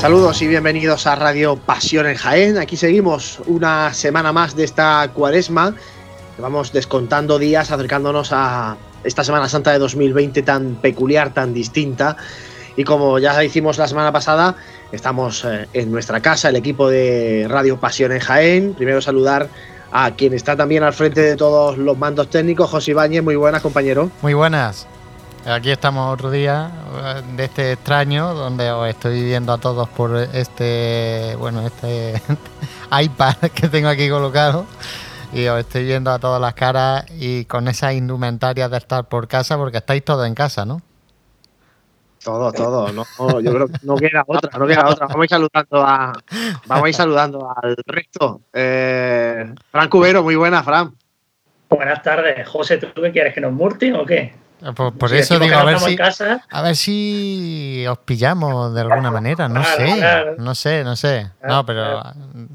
Saludos y bienvenidos a Radio Pasión en Jaén. Aquí seguimos una semana más de esta cuaresma. Vamos descontando días, acercándonos a esta Semana Santa de 2020 tan peculiar, tan distinta. Y como ya hicimos la semana pasada, estamos eh, en nuestra casa, el equipo de Radio Pasión en Jaén. Primero saludar a quien está también al frente de todos los mandos técnicos, José Ibáñez. Muy buenas, compañero. Muy buenas. Aquí estamos otro día eh, de este extraño donde os estoy viendo a todos por este, bueno, este iPad que tengo aquí colocado y os estoy viendo a todas las caras y con esas indumentarias de estar por casa porque estáis todos en casa, ¿no? Todo, todo. No, yo creo que no queda otra, no queda otra. Vamos a ir saludando, a, vamos a ir saludando al resto. Eh, Fran Cubero, muy buena, Fran. Buenas tardes. José, ¿tú qué quieres? ¿Que nos murten o qué? Ah, por, eso digo, a ver, si, a ver si os pillamos de alguna manera, no sé, no sé, no sé. No, pero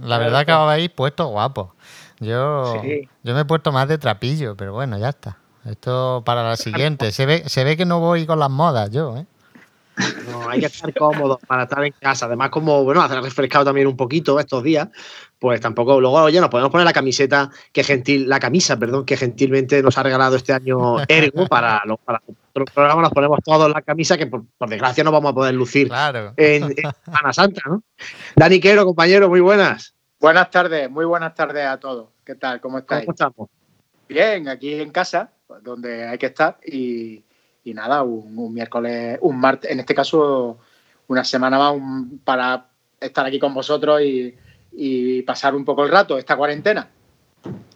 la verdad que habéis puesto guapo. Yo, yo me he puesto más de trapillo, pero bueno, ya está. Esto para la siguiente. Se ve, se ve que no voy con las modas yo, ¿eh? No, hay que estar cómodo para estar en casa. Además, como bueno, hace refrescado también un poquito estos días, pues tampoco. Luego, oye, nos podemos poner la camiseta que gentil, la camisa, perdón, que gentilmente nos ha regalado este año Ergo para, los, para otro programa. Nos ponemos todos la camisa que por, desgracia no vamos a poder lucir en, Semana Santa, ¿no? Dani Quero, compañero, muy buenas. Buenas tardes, muy buenas tardes a todos. ¿Qué tal? ¿Cómo estáis? ¿Cómo estamos? Bien, aquí en casa, donde hay que estar y y nada, un, miércoles, un martes, en este caso una semana más para estar aquí con vosotros y, pasar un poco el rato, esta cuarentena.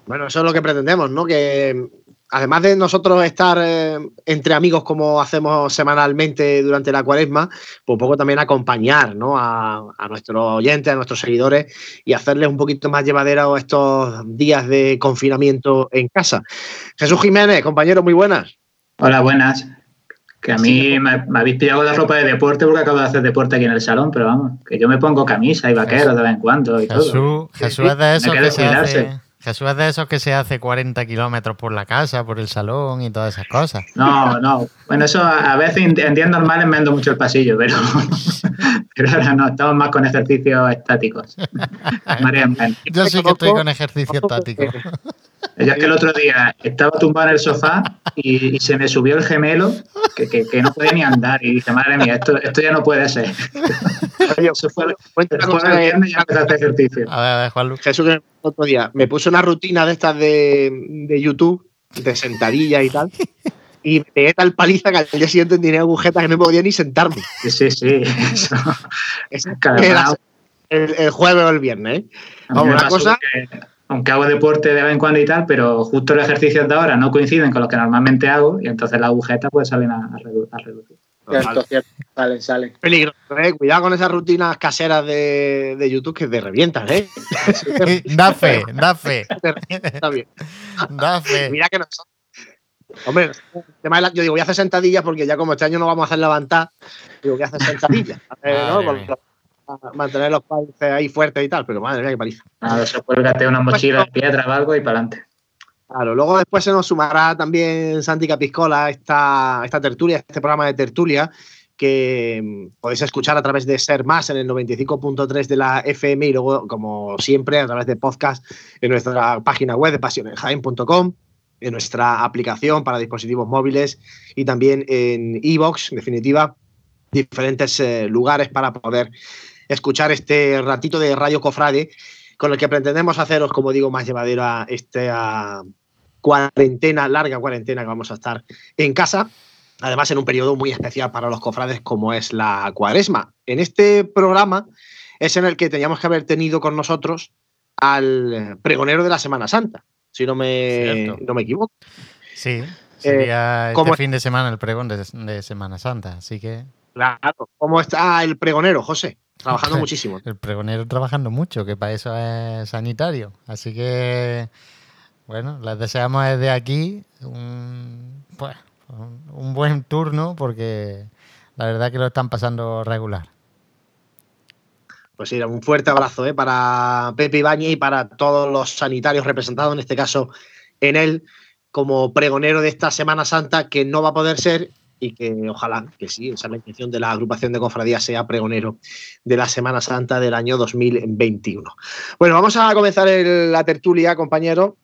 Bueno, eso es lo que pretendemos, ¿no? Que además de nosotros estar eh, entre amigos como hacemos semanalmente durante la cuaresma, pues un poco también acompañar ¿no? a, a, nuestros oyentes, a nuestros seguidores y hacerles un poquito más llevadera estos días de confinamiento en casa. Jesús Jiménez, compañero, muy buenas. Hola, buenas. Que a mí me, habéis pillado la ropa de deporte porque acabo de hacer deporte aquí en el salón, pero vamos, que yo me pongo camisa y vaquero de vez en cuando y Jesús, todo. Jesús es de esos que, se hace, Jesús es de esos que se hace 40 kilómetros por la casa, por el salón y todas esas cosas. No, no. Bueno, eso a veces en días normales me ando mucho el pasillo, pero, Pero ahora no, estamos más con ejercicios estáticos. Yo sí que estoy con ejercicio estático. Ya es que el otro día estaba tumbado en el sofá y, se me subió el gemelo que, que, no podía ni andar. Y dije, madre mía, esto, esto ya no puede ser. Eso fue, el viernes ya empezaste ejercicio. A ver, a ver, Juan Jesús, el otro día me puse una rutina de estas de, de YouTube, de sentadilla y tal y me pegué tal paliza que al día siguiente tenía agujetas que no podía ni sentarme. Sí, sí, sí. Eso. el, jueves o el viernes. ¿eh? una cosa. Aunque hago deporte de vez en cuando y tal, pero justo los ejercicios de ahora no coinciden con los que normalmente hago y entonces las agujetas pues salen a, reducir. Salen, salen. Peligro, ¿eh? Cuidado con esas rutinas caseras de, de YouTube que te revientas, ¿eh? da fe, da fe. Está bien. Da fe. Mira que nosotros Hombre, yo digo, voy a hacer sentadillas porque ya como este año no vamos a hacer levantar, digo, voy a hacer sentadillas. Mantener los países ahí fuertes y tal, pero madre mía, qué paliza. Nada, eso cuélgate una mochila de piedra o algo y para adelante. Claro, luego después se nos sumará también Santi Capiscola esta, esta tertulia, este programa de tertulia, que mm, podéis escuchar a través de Ser Más en el 95.3 de la FM y luego, como siempre, a través de podcast en nuestra página web de pasionenjaen.com en nuestra aplicación para dispositivos móviles y también en iVoox, en definitiva, diferentes eh, lugares para poder escuchar este ratito de Radio Cofrade con el que pretendemos haceros, como digo, más llevadera esta cuarentena, larga cuarentena que vamos a estar en casa. Además, en un periodo muy especial para los cofrades como es la cuaresma. En este programa es en el que teníamos que haber tenido con nosotros al pregonero de la Semana Santa, si no me, no me equivoco. Sí, sería eh, este fin de semana el pregón de, Semana Santa, así que... Claro, ¿cómo está el pregonero, José? Trabajando muchísimo. El pregonero trabajando mucho, que para eso es sanitario. Así que, bueno, les deseamos desde aquí un, pues, un buen turno porque la verdad que lo están pasando regular. Pues sí, un fuerte abrazo ¿eh? para Pepe Ibañez y para todos los sanitarios representados, en este caso en él, como pregonero de esta Semana Santa, que no va a poder ser y que ojalá, que sí, esa es la intención de la agrupación de cofradías, sea pregonero de la Semana Santa del año 2021. Bueno, vamos a comenzar la tertulia, compañero,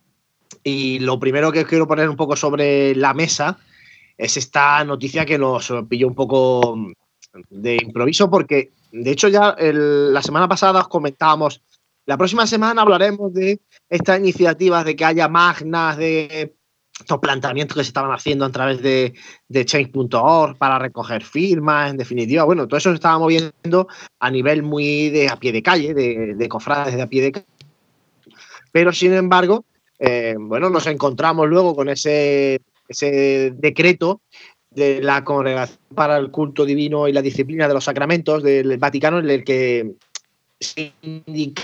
y lo primero que quiero poner un poco sobre la mesa es esta noticia que nos pilló un poco de improviso, porque de hecho, ya la semana pasada os comentábamos, la próxima semana hablaremos de estas iniciativas de que haya magnas, de estos planteamientos que se estaban haciendo a través de, change.org para recoger firmas, en definitiva. Bueno, todo eso se estaba moviendo a nivel muy de a pie de calle, de, de cofrades de a pie de calle. Pero, sin embargo, eh, bueno, nos encontramos luego con ese, ese decreto de la Congregación para el Culto Divino y la Disciplina de los Sacramentos del Vaticano, en el que se indica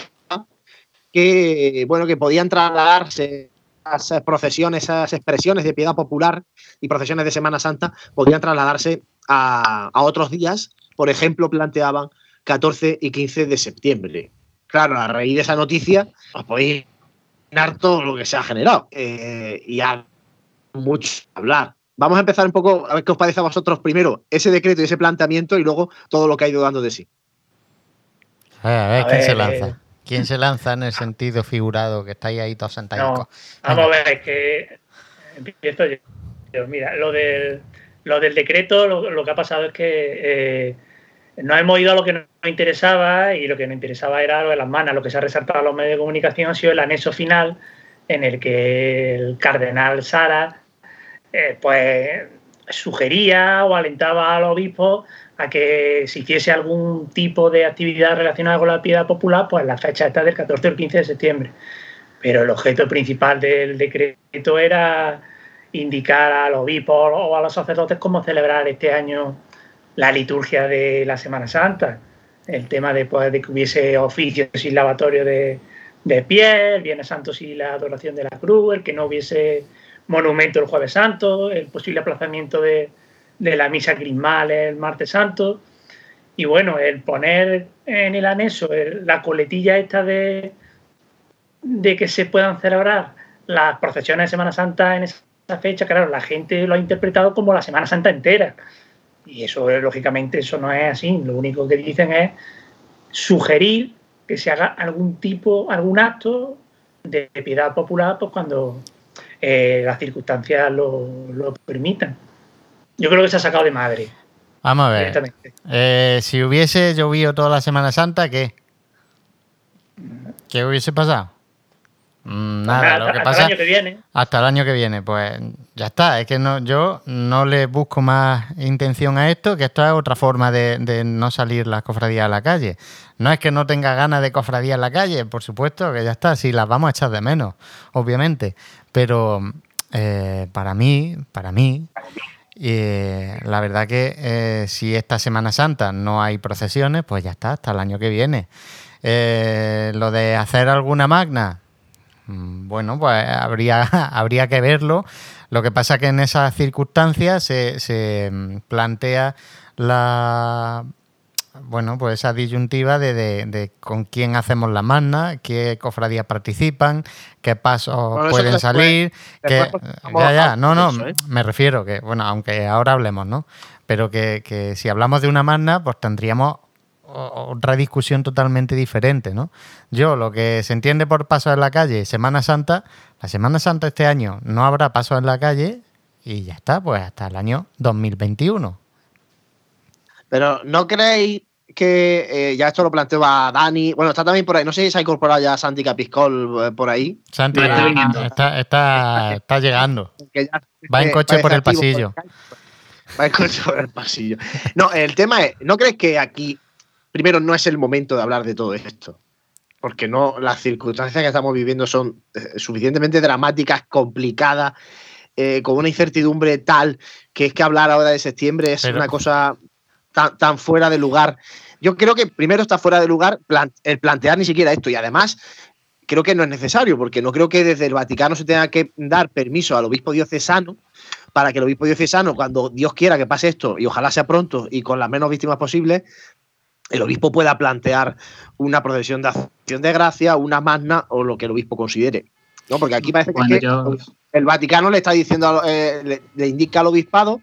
que, bueno, que podían trasladarse esas procesiones, esas expresiones de piedad popular y procesiones de Semana Santa, podían trasladarse a, otros días. Por ejemplo, planteaban 14 y 15 de septiembre. Claro, a raíz de esa noticia, os podéis imaginar todo lo que se ha generado. Eh, y hay mucho hablar Vamos a empezar un poco a ver qué os parece a vosotros primero ese decreto y ese planteamiento y luego todo lo que ha ido dando de sí. A ver, a ver, ¿quién se lanza? ¿Quién se lanza en el sentido figurado que estáis ahí todos sentados? vamos a ver, es que empiezo yo. Mira, lo del, lo del decreto, lo, que ha pasado es que eh, no hemos ido a lo que nos interesaba y lo que nos interesaba era lo de las manos. Lo que se ha resaltado a los medios de comunicación ha sido el anexo final en el que el cardenal Sara eh, pues sugería o alentaba al obispo a que si hiciese algún tipo de actividad relacionada con la piedad popular, pues la fecha está del 14 al 15 de septiembre. Pero el objeto principal del decreto era indicar al obispo o a los sacerdotes cómo celebrar este año la liturgia de la Semana Santa. El tema de, pues, de que hubiese oficios y lavatorios de, de piel, Viernes Santo y la adoración de la cruz, el que no hubiese monumento el Jueves Santo, el posible aplazamiento de, la misa crismal el Martes Santo. Y bueno, el poner en el anexo la coletilla esta de, de que se puedan celebrar las procesiones de Semana Santa en esa fecha, claro, la gente lo ha interpretado como la Semana Santa entera. Y eso, lógicamente, eso no es así. Lo único que dicen es sugerir que se haga algún tipo, algún acto de piedad popular pues cuando eh, las circunstancias lo, permitan. Yo creo que se ha sacado de madre. Vamos a ver. Eh, si hubiese llovido toda la Semana Santa, ¿qué? ¿Qué hubiese pasado? Mm, nada, lo que pasa. Hasta el año que viene. Hasta el año que viene, pues ya está. Es que no, yo no le busco más intención a esto, que esto es otra forma de, no salir las cofradías a la calle. No es que no tenga ganas de cofradías en la calle, por supuesto, que ya está, si las vamos a echar de menos, obviamente. Pero eh, para mí, para mí, eh, la verdad que eh, si esta Semana Santa no hay procesiones, pues ya está, hasta el año que viene. lo de hacer alguna magna, Mm, bueno, pues habría, habría que verlo. Lo que pasa que en esas circunstancias se, mm, plantea la bueno, pues esa disyuntiva de, con quién hacemos la magna, qué cofradías participan, qué pasos pueden salir, que, ya, ya, no, no, ¿eh? me refiero que, bueno, aunque ahora hablemos, ¿no? Pero que, que si hablamos de una magna, pues tendríamos otra discusión totalmente diferente, ¿no? Yo, lo que se entiende por paso en la calle, Semana Santa, la Semana Santa este año no habrá paso en la calle y ya está, pues hasta el año 2021. Pero ¿no creéis que eh, ya esto lo planteó a Dani? Bueno, está también por ahí, no sé si se ha incorporado ya Santi Capiscol eh, por ahí. Santi está, está, está, llegando. Va en coche por el pasillo. Va en coche por el pasillo. No, el tema es, ¿no crees que aquí primero no es el momento de hablar de todo esto, porque no las circunstancias que estamos viviendo son eh, suficientemente dramáticas, complicadas, eh, con una incertidumbre tal que es que hablar ahora de septiembre es una cosa tan, fuera de lugar. Yo creo que primero está fuera de lugar el plantear ni siquiera esto y además creo que no es necesario porque no creo que desde el Vaticano se tenga que dar permiso al obispo diocesano para que el obispo diocesano, cuando Dios quiera que pase esto, y ojalá sea pronto y con las menos víctimas posibles, el obispo pueda plantear una procesión de acción de gracia, una magna o lo que el obispo considere. ¿no? Porque aquí parece que, el Vaticano le está diciendo, eh, le, indica al obispado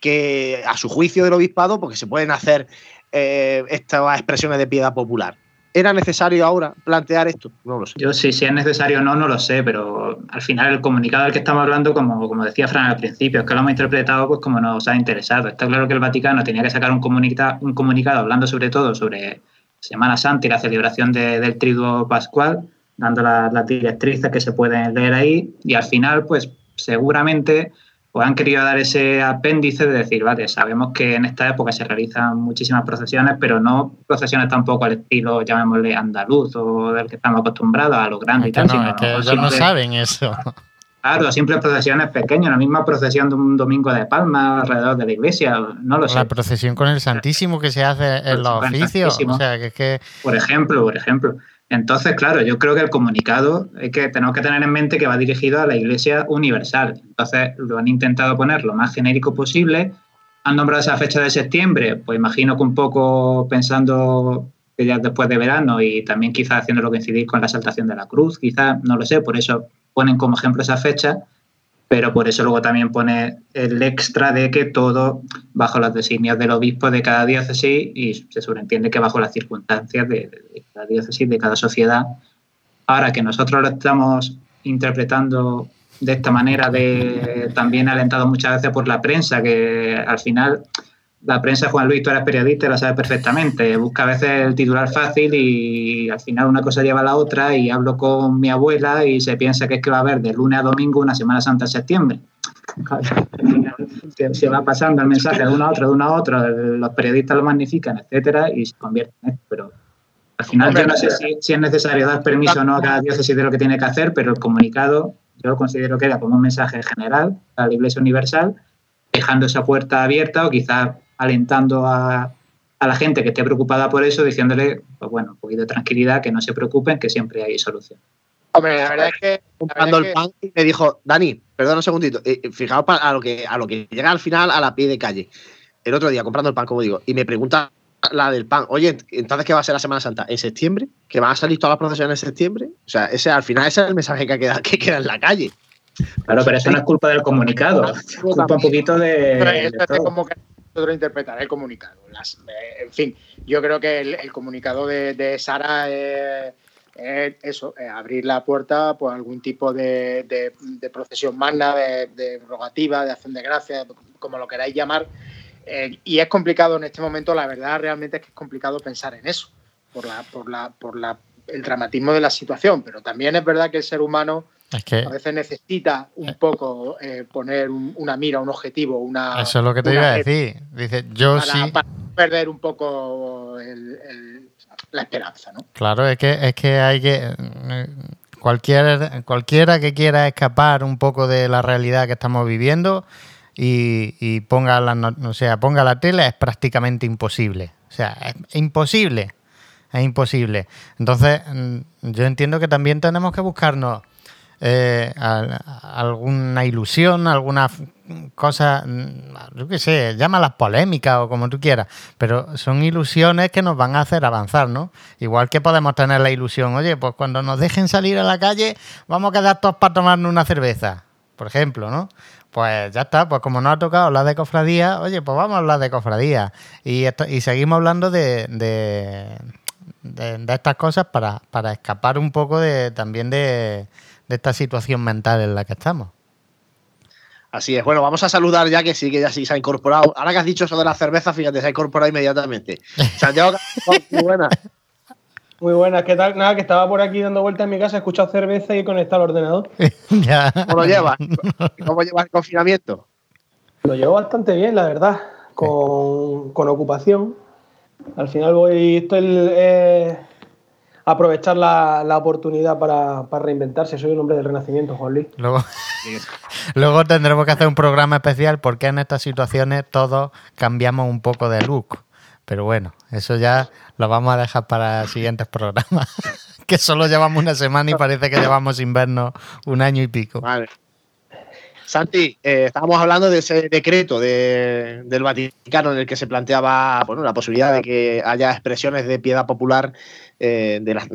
que a su juicio del obispado, porque se pueden hacer eh, estas expresiones de piedad popular. ¿Era necesario ahora plantear esto? No lo sé. Yo sí, si es necesario o no, no lo sé, pero al final el comunicado del que estamos hablando, como, como decía Fran al principio, es que lo hemos interpretado pues como nos ha interesado. Está claro que el Vaticano tenía que sacar un, comunica un comunicado hablando sobre todo sobre Semana Santa y la celebración del Triduo Pascual, dando las directrices que se pueden leer ahí, y al final, pues seguramente pues han querido dar ese apéndice de decir, vale, sabemos que en esta época se realizan muchísimas procesiones, pero no procesiones tampoco al estilo, llamémosle andaluz o del que estamos acostumbrados a lo grande y tal. No, que ellos no saben eso. Claro, siempre procesiones pequeñas, la misma procesión de un domingo de palma alrededor de la iglesia, no lo sé. La procesión con el Santísimo que se hace en los oficios. O sea, que es que... Por ejemplo, por ejemplo. Entonces, claro, yo creo que el comunicado es que tenemos que tener en mente que va dirigido a la Iglesia Universal. Entonces, lo han intentado poner lo más genérico posible. Han nombrado esa fecha de septiembre, pues imagino que un poco pensando que ya después de verano y también quizás haciéndolo coincidir con la saltación de la cruz, quizás, no lo sé, por eso ponen como ejemplo esa fecha pero por eso luego también pone el extra de que todo bajo los designios del obispo de cada diócesis y se sobreentiende que bajo las circunstancias de, cada diócesis, de cada sociedad. Ahora que nosotros lo estamos interpretando de esta manera, de, también alentado muchas veces por la prensa, que al final la prensa, Juan Luis, tú eres periodista lo sabes perfectamente. Busca a veces el titular fácil y al final una cosa lleva a la otra y hablo con mi abuela y se piensa que es que va a haber de lunes a domingo una Semana Santa en septiembre. se, va pasando el mensaje de uno a otro, de uno a otro, los periodistas lo magnifican, etcétera, y se convierte en esto. Pero al final yo no sé si, si, es necesario dar permiso o no a cada diócesis de lo que tiene que hacer, pero el comunicado yo lo considero que era como un mensaje general a la Iglesia Universal, dejando esa puerta abierta o quizás alentando a, la gente que esté preocupada por eso, diciéndole, pues bueno, un poquito de tranquilidad, que no se preocupen, que siempre hay solución. Hombre, la verdad es que comprando el pan me dijo, Dani, perdón un segundito, eh, eh, fijaos a lo que a lo que llega al final a la pie de calle. El otro día comprando el pan, como digo, y me pregunta la del pan, oye, entonces ¿qué va a ser la Semana Santa? ¿En septiembre? ¿Que van a salir todas las procesiones en septiembre? O sea, ese al final ese es el mensaje que queda, que queda en la calle. Claro, pero eso no es culpa del comunicado, es culpa un poquito de. Nosotros interpretar el comunicado. Eh, en fin, yo creo que el, comunicado de, Sara es, eso, abrir la puerta pues algún tipo de, procesión magna, de, rogativa, de acción de gracia, como lo queráis llamar. Eh, y es complicado en este momento, la verdad realmente es que es complicado pensar en eso, por, la, por, la, por la, el dramatismo de la situación, pero también es verdad que el ser humano a veces necesita un eh. poco eh, poner una mira, un objetivo, una. Eso es lo que te iba a decir. Dice, yo sí. Para perder un poco la esperanza, ¿no? Claro, es que, es que hay que. Cualquier, cualquiera que quiera escapar un poco de la realidad que estamos viviendo y, ponga, la, o sea, ponga la tele es prácticamente imposible. O sea, es imposible. Es imposible. Entonces, mm, yo entiendo que también tenemos que buscarnos eh, alguna ilusión, alguna cosa, mm, yo qué sé, llámalas polémicas o como tú quieras, pero son ilusiones que nos van a hacer avanzar, ¿no? Igual que podemos tener la ilusión, oye, pues cuando nos dejen salir a la calle, vamos a quedar todos para tomarnos una cerveza, por ejemplo, ¿no? Pues ya está, pues como no ha tocado hablar de cofradía, oye, pues vamos a hablar de cofradía. Y, y seguimos hablando de, de, estas cosas para, para, escapar un poco de, también de, esta situación mental en la que estamos. Así es. Bueno, vamos a saludar ya que sí, que ya sí se ha incorporado. Ahora que has dicho eso de la cerveza, fíjate, se ha incorporado inmediatamente. Santiago, muy buena. Muy buenas, ¿qué tal? Nada, que estaba por aquí dando vueltas en mi casa, he escuchado cerveza y he conectado al ordenador. ¿Cómo lo llevas? ¿Cómo llevas el confinamiento? Lo llevo bastante bien, la verdad, con, ocupación. Al final voy, estoy eh, aprovechar la, oportunidad para, reinventarse. Soy un hombre del renacimiento, Juan Luis. Luego, luego tendremos que hacer un programa especial porque en estas situaciones todos cambiamos un poco de look. Pero bueno, eso ya lo vamos a dejar para siguientes programas. que solo llevamos una semana y parece que llevamos invierno un año y pico. Vale. Santi, eh, estábamos hablando de ese decreto del Vaticano en el que se planteaba bueno, la posibilidad de que haya expresiones de piedad popular, eh, de las,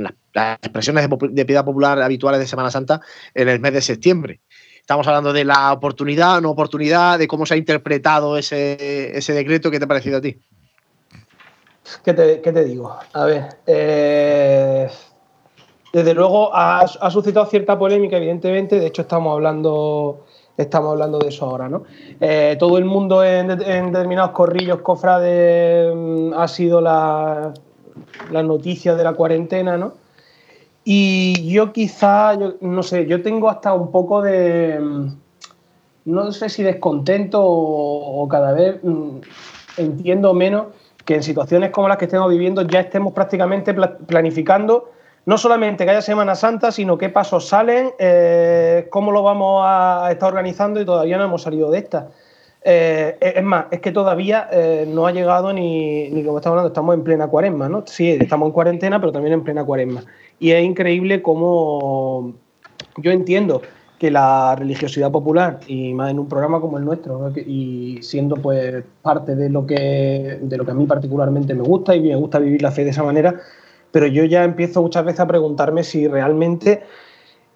expresiones de, piedad popular habituales de Semana Santa en el mes de septiembre. Estamos hablando de la oportunidad, no oportunidad, de cómo se ha interpretado ese, decreto. ¿Qué te ha parecido a ti? ¿Qué te, digo? A ver, eh, desde luego ha, suscitado cierta polémica, evidentemente. De hecho, estamos hablando, estamos hablando de eso ahora, ¿no? Eh, todo el mundo en, determinados corrillos, cofrades, mm, ha sido la, la noticia de la cuarentena, ¿no? Y yo quizá, no sé, yo tengo hasta un poco de, mm, no sé si descontento o cada vez mm, entiendo menos que en situaciones como las que estemos viviendo ya estemos prácticamente planificando no solamente que haya Semana Santa, sino qué pasos salen, eh, cómo lo vamos a estar organizando y todavía no hemos salido de esta. Eh, es más, es que todavía eh, no ha llegado ni, ni, como estamos hablando, estamos en plena cuaresma, ¿no? Sí, estamos en cuarentena, pero también en plena cuaresma. Y es increíble cómo yo entiendo que la religiosidad popular y más en un programa como el nuestro y siendo pues parte de lo que de lo que a mí particularmente me gusta y me gusta vivir la fe de esa manera pero yo ya empiezo muchas veces a preguntarme si realmente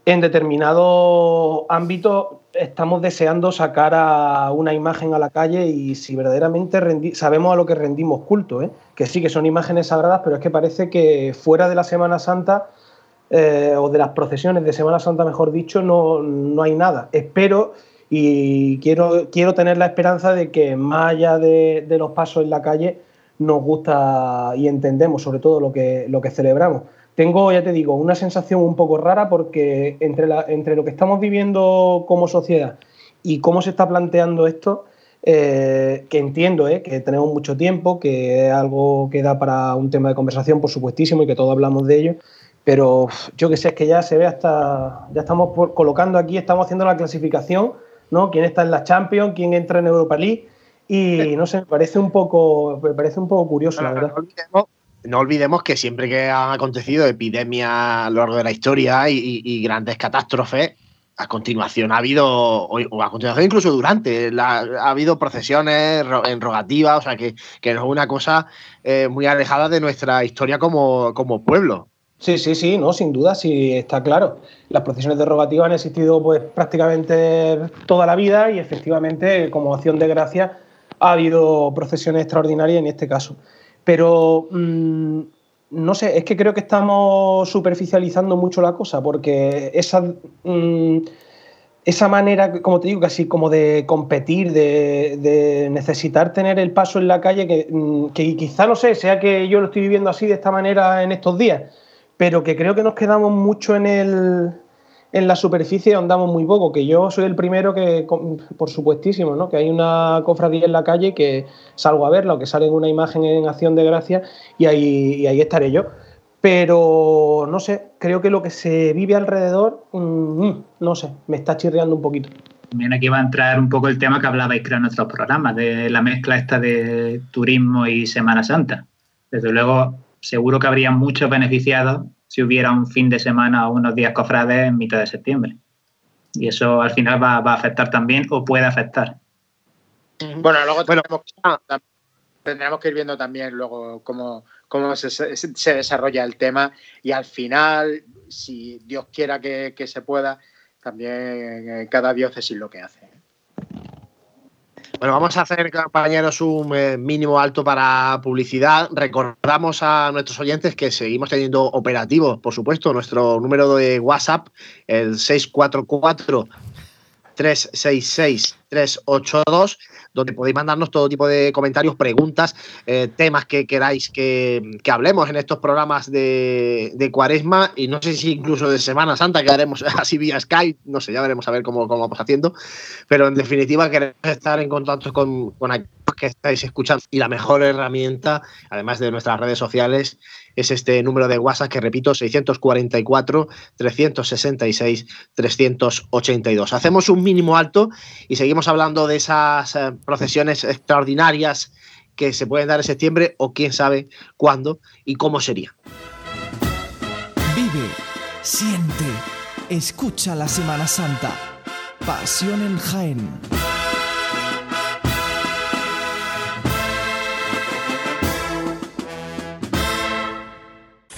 en determinado ámbito estamos deseando sacar a una imagen a la calle y si verdaderamente sabemos a lo que rendimos culto, ¿eh? que sí que son imágenes sagradas, pero es que parece que fuera de la Semana Santa eh, o de las procesiones de Semana Santa, mejor dicho, no, hay nada. Espero y quiero, quiero tener la esperanza de que más allá de, los pasos en la calle nos gusta y entendemos sobre todo lo que, lo que celebramos. Tengo, ya te digo, una sensación un poco rara porque entre, la, entre lo que estamos viviendo como sociedad y cómo se está planteando esto, eh, que entiendo eh, que tenemos mucho tiempo, que es algo que da para un tema de conversación, por supuestísimo, y que todos hablamos de ello, pero yo que sé, es que ya se ve hasta, ya estamos colocando aquí, estamos haciendo la clasificación, ¿no? Quién está en la Champions, quién entra en Europa League y no sé, me parece un poco, me parece un poco curioso, la verdad. No olvidemos, que siempre que han acontecido epidemias a lo largo de la historia y, grandes catástrofes, a continuación ha habido, o a continuación incluso durante, ha habido procesiones en rogativa, o sea que, que no es una cosa eh, muy alejada de nuestra historia como, como pueblo. Sí, sí, sí, no, sin duda, sí está claro. Las procesiones derogativas han existido pues prácticamente toda la vida y efectivamente como acción de gracia ha habido procesiones extraordinarias en este caso. Pero mm, no sé, es que creo que estamos superficializando mucho la cosa, porque esa, mm, esa manera, como te digo, casi como de competir, de, necesitar tener el paso en la calle, que, mm, que, quizá no sé, sea que yo lo estoy viviendo así de esta manera en estos días, pero que creo que nos quedamos mucho en el, en la superficie andamos muy poco, que yo soy el primero que, por supuestísimo, ¿no? que hay una cofradía en la calle que salgo a verla o que sale una imagen en acción de gracia y ahí, ahí estaré yo. Pero no sé, creo que lo que se vive alrededor, mm, mm, no sé, me está chirriando un poquito. También aquí va a entrar un poco el tema que hablabais creo en nuestros programas, de la mezcla esta de turismo y Semana Santa. Desde luego, seguro que habría muchos beneficiados si hubiera un fin de semana o unos días cofrades en mitad de septiembre. Y eso al final va, a afectar también o puede afectar. Bueno, luego tendremos, que ir viendo también luego cómo, cómo se, desarrolla el tema y al final, si Dios quiera que, que se pueda, también eh, cada diócesis lo que hace. Bueno, vamos a hacer, compañeros, un eh, mínimo alto para publicidad. Recordamos a nuestros oyentes que seguimos teniendo operativos, por supuesto, nuestro número de WhatsApp, el 644 366 382 donde podéis mandarnos todo tipo de comentarios, preguntas, eh, temas que queráis que, hablemos en estos programas de, Cuaresma. Y no sé si incluso de Semana Santa, que haremos así vía Skype, no sé, ya veremos a ver cómo, cómo vamos haciendo, pero en definitiva queremos estar en contacto con, con aquellos que estáis escuchando. Y la mejor herramienta, además de nuestras redes sociales, es este número de WhatsApp que repito, 644 366 382. Hacemos un mínimo alto y seguimos hablando de esas eh, procesiones extraordinarias que se pueden dar en septiembre o quién sabe cuándo y cómo sería. Vive, siente, escucha la Semana Santa. Pasión en Jaén.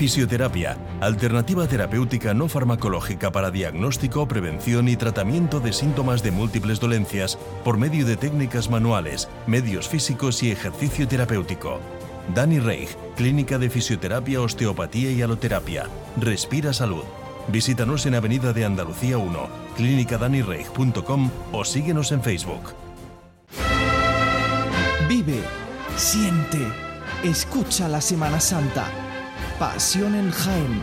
Fisioterapia, alternativa terapéutica no farmacológica para diagnóstico, prevención y tratamiento de síntomas de múltiples dolencias por medio de técnicas manuales, medios físicos y ejercicio terapéutico. Dani Reich, Clínica de Fisioterapia, Osteopatía y Aloterapia. Respira Salud. Visítanos en Avenida de Andalucía 1, clínicadanireich.com o síguenos en Facebook. Vive, siente, escucha la Semana Santa Pasión en Jaén.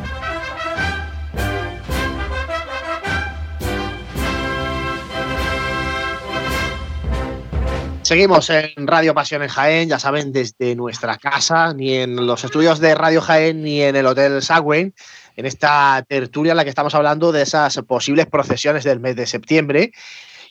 Seguimos en Radio Pasión en Jaén, ya saben, desde nuestra casa, ni en los estudios de Radio Jaén, ni en el Hotel Sagüen, en esta tertulia en la que estamos hablando de esas posibles procesiones del mes de septiembre.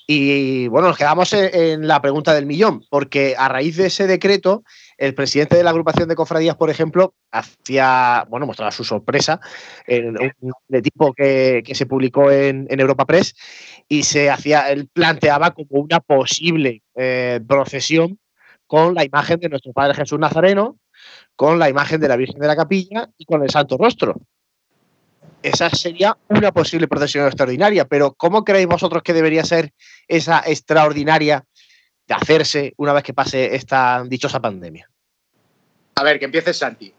Y bueno, nos quedamos en la pregunta del millón, porque a raíz de ese decreto, el presidente de la agrupación de cofradías, por ejemplo, hacía, bueno, mostraba su sorpresa en un de tipo que, se publicó en, Europa Press y se hacía, él planteaba como una posible eh, procesión con la imagen de nuestro Padre Jesús Nazareno, con la imagen de la Virgen de la Capilla y con el Santo Rostro. Esa sería una posible procesión extraordinaria, pero ¿cómo creéis vosotros que debería ser esa extraordinaria de hacerse una vez que pase esta dichosa pandemia? A ver, que empiece Santi.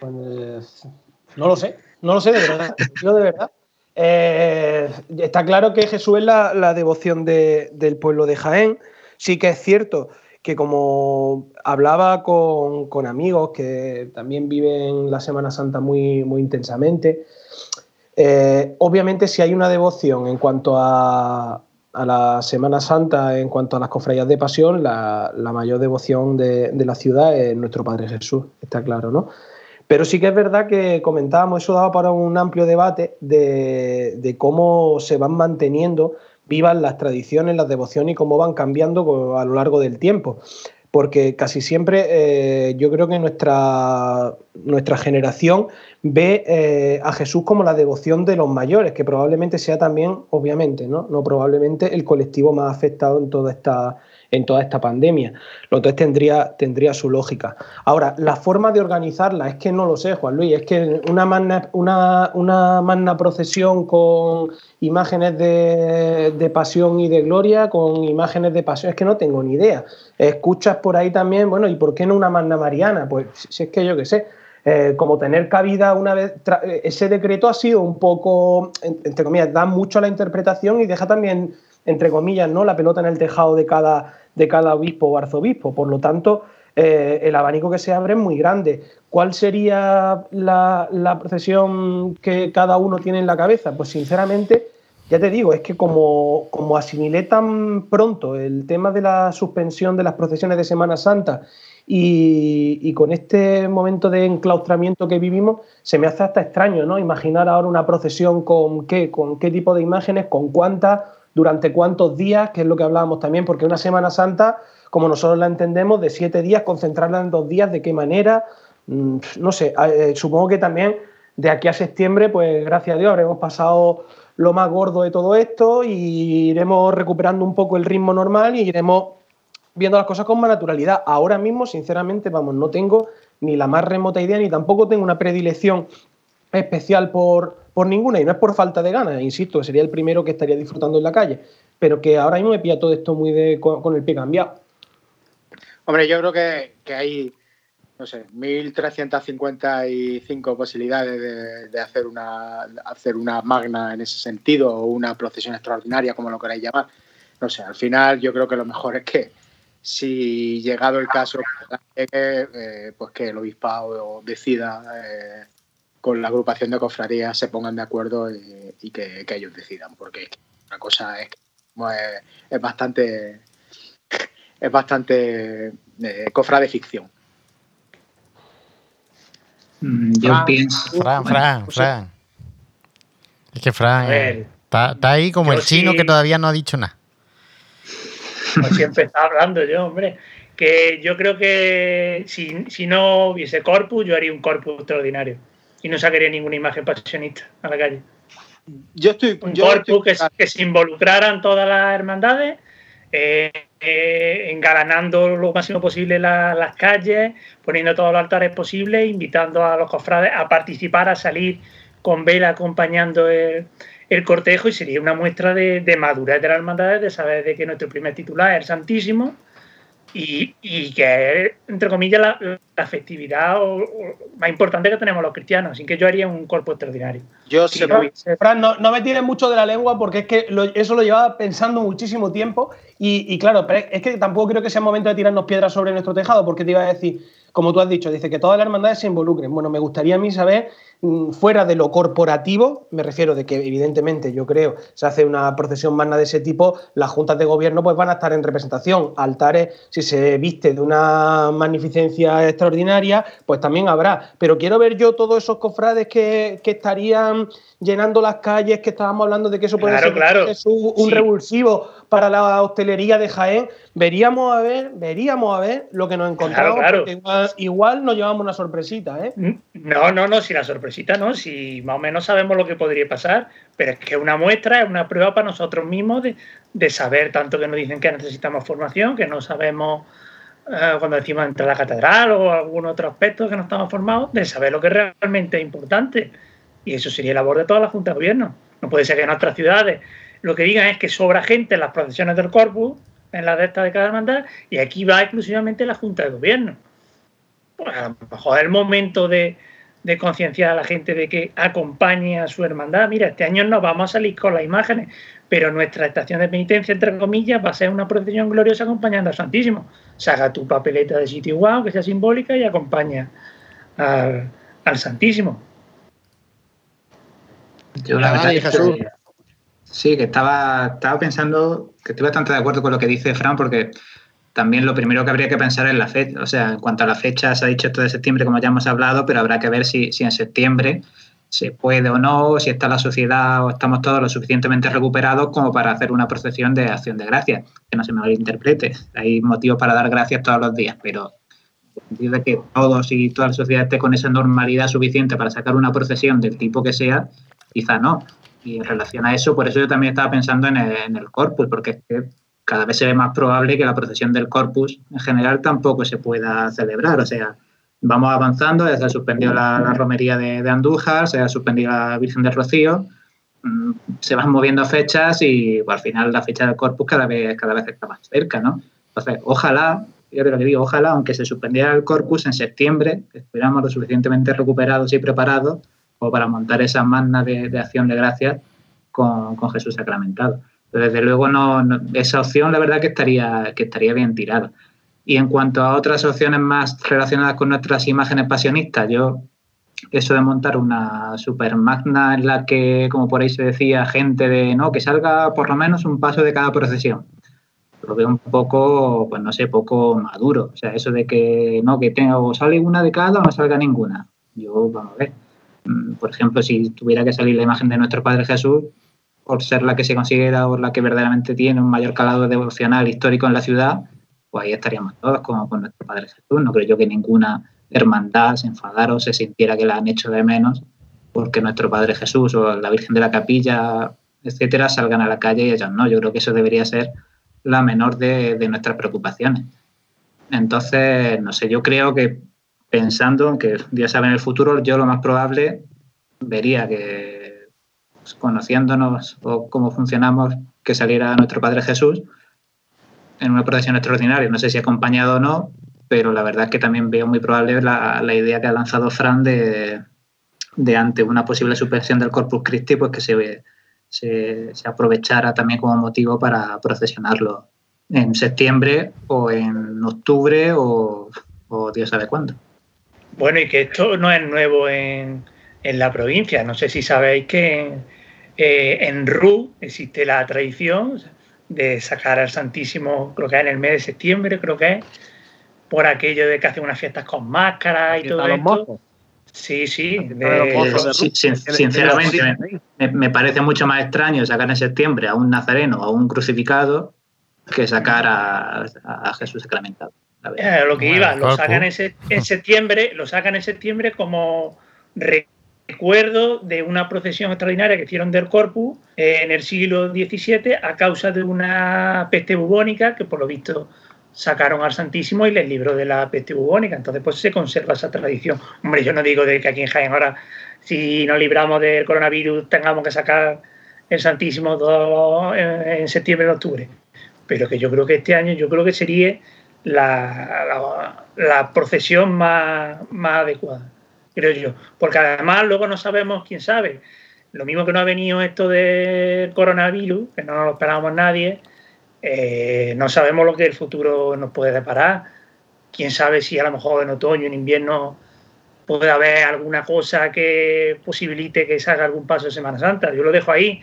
Pues, no lo sé, no lo sé de verdad. Yo de verdad. Eh, está claro que Jesús es la, devoción del pueblo de Jaén. Sí que es cierto que como hablaba con, amigos que también viven la Semana Santa muy, muy intensamente, eh, obviamente, si hay una devoción en cuanto a, la Semana Santa, en cuanto a las cofradías de pasión, la, mayor devoción de, la ciudad es nuestro Padre Jesús, está claro, ¿no? Pero sí que es verdad que comentábamos, eso daba para un amplio debate de, cómo se van manteniendo vivas las tradiciones, las devociones y cómo van cambiando a lo largo del tiempo. Porque casi siempre eh, yo creo que nuestra, nuestra generación ve eh, a Jesús como la devoción de los mayores, que probablemente sea también, obviamente, ¿no? no probablemente el colectivo más afectado en toda esta, en toda esta pandemia. Entonces tendría, tendría su lógica. Ahora, la forma de organizarla es que no lo sé, Juan Luis, es que una magna, una, una procesión con imágenes de, de, pasión y de gloria, con imágenes de pasión, es que no tengo ni idea. Escuchas por ahí también, bueno, ¿y por qué no una magna mariana? Pues si es que yo qué sé. Eh, como tener cabida una vez, ese decreto ha sido un poco, entre comillas, da mucho a la interpretación y deja también, entre comillas, ¿no? la pelota en el tejado de cada, de cada obispo o arzobispo. Por lo tanto, eh, el abanico que se abre es muy grande. ¿Cuál sería la, procesión que cada uno tiene en la cabeza? Pues sinceramente, ya te digo, es que como, como asimilé tan pronto el tema de la suspensión de las procesiones de Semana Santa y, con este momento de enclaustramiento que vivimos, se me hace hasta extraño, ¿no? Imaginar ahora una procesión con qué, con qué tipo de imágenes, con cuántas, durante cuántos días, que es lo que hablábamos también, porque una Semana Santa, como nosotros la entendemos, de siete días, concentrarla en dos días, ¿de qué manera? Mm, no sé, eh, supongo que también de aquí a septiembre, pues gracias a Dios, habremos pasado lo más gordo de todo esto y iremos recuperando un poco el ritmo normal y iremos viendo las cosas con más naturalidad. Ahora mismo, sinceramente, vamos, no tengo ni la más remota idea ni tampoco tengo una predilección especial por, por ninguna, y no es por falta de ganas, insisto, que sería el primero que estaría disfrutando en la calle, pero que ahora mismo me pilla todo esto muy de, con, el pie cambiado. Hombre, yo creo que, hay, no sé, 1.355 posibilidades de, hacer, una, hacer una magna en ese sentido, o una procesión extraordinaria, como lo queráis llamar. No sé, al final yo creo que lo mejor es que si llegado el caso, eh, pues que el obispado decida eh, con la agrupación de cofradías se pongan de acuerdo y, que, ellos decidan, porque una cosa es que es, bastante es bastante eh, cofra de ficción. Mm, yo pienso. Fran, Fran, Fran. Es que Fran eh, está, ahí como el chino que todavía no ha dicho nada. Pues siempre está hablando yo, hombre. Que yo creo que si, si no hubiese corpus, yo haría un corpus extraordinario y no sacaría ninguna imagen pasionista a la calle. Yo estoy. Un corpus Que, se involucraran todas las hermandades, eh, eh, engalanando lo máximo posible las calles, poniendo todos los altares posibles, invitando a los cofrades a participar, a salir con vela acompañando el, cortejo y sería una muestra de, de madurez de las hermandades, de saber de que nuestro primer titular es el Santísimo y, que es, entre comillas, la, festividad más importante que tenemos los cristianos. Así que yo haría un cuerpo extraordinario. Yo sí. Fran, no, no, me tires mucho de la lengua porque es que eso lo llevaba pensando muchísimo tiempo y, y, claro, es que tampoco creo que sea momento de tirarnos piedras sobre nuestro tejado porque te iba a decir, como tú has dicho, dice que todas las hermandades se involucren. Bueno, me gustaría a mí saber Mm, fuera de lo corporativo, me refiero de que evidentemente yo creo se hace una procesión magna de ese tipo, las juntas de gobierno pues van a estar en representación, altares, si se viste de una magnificencia extraordinaria, pues también habrá, pero quiero ver yo todos esos cofrades que, estarían llenando las calles, que estábamos hablando de que eso puede ser un revulsivo para la hostelería de Jaén, veríamos a ver, veríamos a ver lo que nos encontramos, igual, igual, nos llevamos una sorpresita, ¿eh? No, no, no, si la sorpresita no, si más o menos sabemos lo que podría pasar, pero es que una muestra es una prueba para nosotros mismos de, saber, tanto que nos dicen que necesitamos formación, que no sabemos eh, cuando decimos entrar a la catedral o algún otro aspecto que no estamos formados, de saber lo que realmente es importante. Y eso sería labor de toda la Junta de Gobierno. No puede ser que en otras ciudades lo que digan es que sobra gente en las procesiones del corpus, en la de esta de cada hermandad, y aquí va exclusivamente la Junta de Gobierno. Pues a lo mejor es el momento de, concienciar a la gente de que acompañe a su hermandad. Mira, este año no vamos a salir con las imágenes, pero nuestra estación de penitencia, entre comillas, va a ser una procesión gloriosa acompañando al Santísimo. Saca tu papeleta de sitio guau, que sea simbólica, y acompaña al, Santísimo. Yo la verdad, Jesús. Sí, que estaba, estaba pensando que estoy bastante de acuerdo con lo que dice Fran, porque también lo primero que habría que pensar es la fecha. O sea, en cuanto a la fecha, se ha dicho esto de septiembre, como ya hemos hablado, pero habrá que ver si, si en septiembre se puede o no, si está la sociedad o estamos todos lo suficientemente recuperados como para hacer una procesión de acción de gracias. Que no se me malinterprete. Hay motivos para dar gracias todos los días, pero de que todos y toda la sociedad esté con esa normalidad suficiente para sacar una procesión del tipo que sea, quizá no. Y en relación a eso, por eso yo también estaba pensando en el, corpus, porque cada vez se ve más probable que la procesión del corpus en general tampoco se pueda celebrar. O sea, vamos avanzando, ya se ha suspendido la, romería de, Andújar, se ha suspendido la Virgen del Rocío, mm, se van moviendo fechas y al final la fecha del corpus cada vez, cada vez está más cerca, ¿no? Entonces, ojalá yo creo que digo, ojalá, aunque se suspendiera el corpus en septiembre, que esperamos lo suficientemente recuperados y preparados como para montar esa magna de, acción de gracias con, Jesús sacramentado. desde luego, no, esa opción, la verdad, que estaría, que estaría bien tirada. Y en cuanto a otras opciones más relacionadas con nuestras imágenes pasionistas, yo, eso de montar una super magna en la que, como por ahí se decía, gente de, no, que salga por lo menos un paso de cada procesión lo veo un poco, pues no sé, poco maduro. O sea, eso de que no, que tenga o sale una de cada o no salga ninguna. Yo, vamos a ver. Mm, por ejemplo, si tuviera que salir la imagen de nuestro Padre Jesús, por ser la que se considera o la que verdaderamente tiene un mayor calado devocional histórico en la ciudad, pues ahí estaríamos todos como con nuestro Padre Jesús. No creo yo que ninguna hermandad se enfadara o se sintiera que la han hecho de menos porque nuestro Padre Jesús o la Virgen de la Capilla, etcétera, salgan a la calle y ellos no. Yo creo que eso debería ser la menor de, nuestras preocupaciones. Entonces, no sé, yo creo que pensando que Dios sabe en el futuro, yo lo más probable vería que pues, conociéndonos o cómo funcionamos, que saliera nuestro Padre Jesús en una procesión extraordinaria. No sé si acompañado o no, pero la verdad es que también veo muy probable la, idea que ha lanzado Fran de, de, ante una posible suspensión del Corpus Christi, pues que se, se, aprovechara también como motivo para procesionarlo en septiembre o en octubre o, Dios sabe cuándo. Bueno, y que esto no es nuevo en, la provincia. No sé si sabéis que eh, en RU existe la tradición de sacar al Santísimo, creo que es en el mes de septiembre, creo que es, por aquello de que hacen unas fiestas con máscaras y todo esto. Sí, sí. sinceramente, me, parece mucho más extraño sacar en septiembre a un nazareno o a un crucificado que sacar a, Jesús sacramentado. Eh, lo que iba, lo sacan en, septiembre, lo sacan en septiembre como recuerdo de una procesión extraordinaria que hicieron del Corpus eh, en el siglo XVII a causa de una peste bubónica que por lo visto sacaron al Santísimo y les libró de la peste bubónica. Entonces, pues se conserva esa tradición. Hombre, yo no digo de que aquí en Jaén ahora, si nos libramos del coronavirus, tengamos que sacar el Santísimo todo en, septiembre, en octubre. Pero que yo creo que este año, yo creo que sería la, la, procesión más, más adecuada, creo yo. Porque además luego no sabemos, quién sabe. Lo mismo que no ha venido esto del coronavirus, que no lo esperábamos nadie, eh, no sabemos lo que el futuro nos puede deparar. Quién sabe si a lo mejor en otoño, en invierno, puede haber alguna cosa que posibilite que salga algún paso de Semana Santa. Yo lo dejo ahí,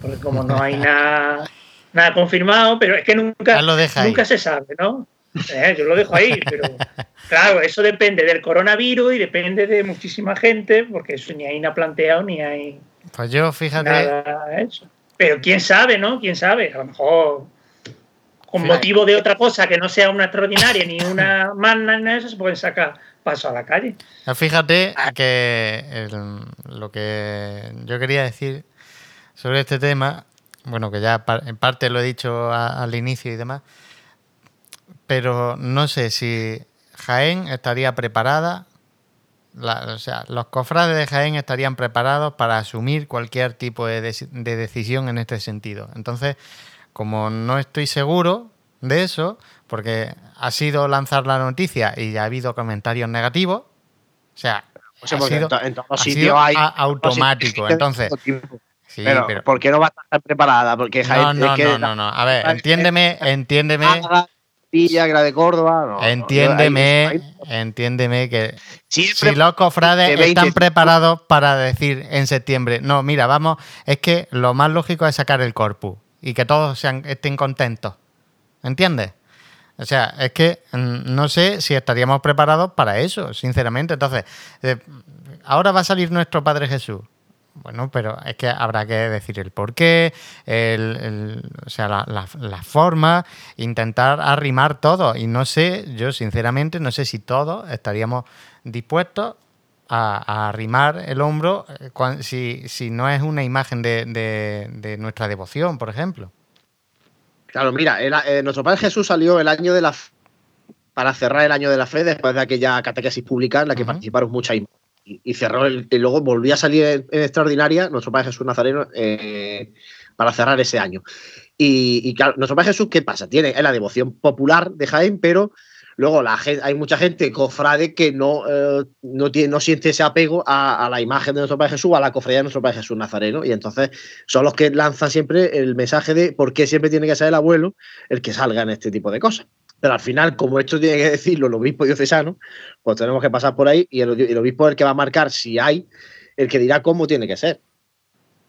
porque como no hay nada, nada confirmado, pero es que nunca, nunca se sabe, ¿no? Eh, yo lo dejo ahí, pero claro, eso depende del coronavirus y depende de muchísima gente, porque eso ni hay nada planteado ni hay. Pues yo, fíjate. Nada Pero quién sabe, ¿no? Quién sabe. A lo mejor con motivo de otra cosa que no sea una extraordinaria ni una magna en eso, se pueden sacar paso a la calle. Fíjate que lo que yo quería decir sobre este tema, bueno, que ya en parte lo he dicho al inicio y demás, pero no sé si Jaén estaría preparada, o sea, los cofrades de Jaén estarían preparados para asumir cualquier tipo de, de decisión en este sentido. Entonces, como no estoy seguro de eso, porque ha sido lanzar la noticia y ya ha habido comentarios negativos, o sea, ha sido, en todos sitios hay automático. Entonces, pero, ¿por qué no va a estar preparada? Porque no, no, no, no, no, A ver, entiéndeme, entiéndeme. Villa, de Córdoba. entiéndeme, entiéndeme que si los cofrades están preparados para decir en septiembre, no, mira, vamos, es que lo más lógico es sacar el corpus y que todos sean, estén contentos. ¿Entiendes? O sea, es que mm, no sé si estaríamos preparados para eso, sinceramente. Entonces, eh, ahora va a salir nuestro Padre Jesús. Bueno, pero es que habrá que decir el porqué, el, o sea, la, forma, intentar arrimar todo. Y no sé, yo sinceramente no sé si todos estaríamos dispuestos a, arrimar el hombro eh, si, si, no es una imagen de, nuestra devoción, por ejemplo. Claro, mira, eh, nuestro Padre Jesús salió el año de la para cerrar el año de la fe después de aquella catequesis pública en la que participaron muchas y, cerró y luego volvió a salir en, extraordinaria nuestro Padre Jesús Nazareno eh, para cerrar ese año. Y, claro, nuestro Padre Jesús, ¿qué pasa? Tiene la devoción popular de Jaén, pero luego la hay mucha gente cofrade que no, eh, no, tiene, no siente ese apego a, la imagen de nuestro Padre Jesús, a la cofradía de nuestro Padre Jesús Nazareno. Y entonces son los que lanzan siempre el mensaje de por qué siempre tiene que ser el abuelo el que salga en este tipo de cosas. Pero al final, como esto tiene que decirlo el obispo diocesano, pues tenemos que pasar por ahí y el, obispo es el que va a marcar si hay, el que dirá cómo tiene que ser.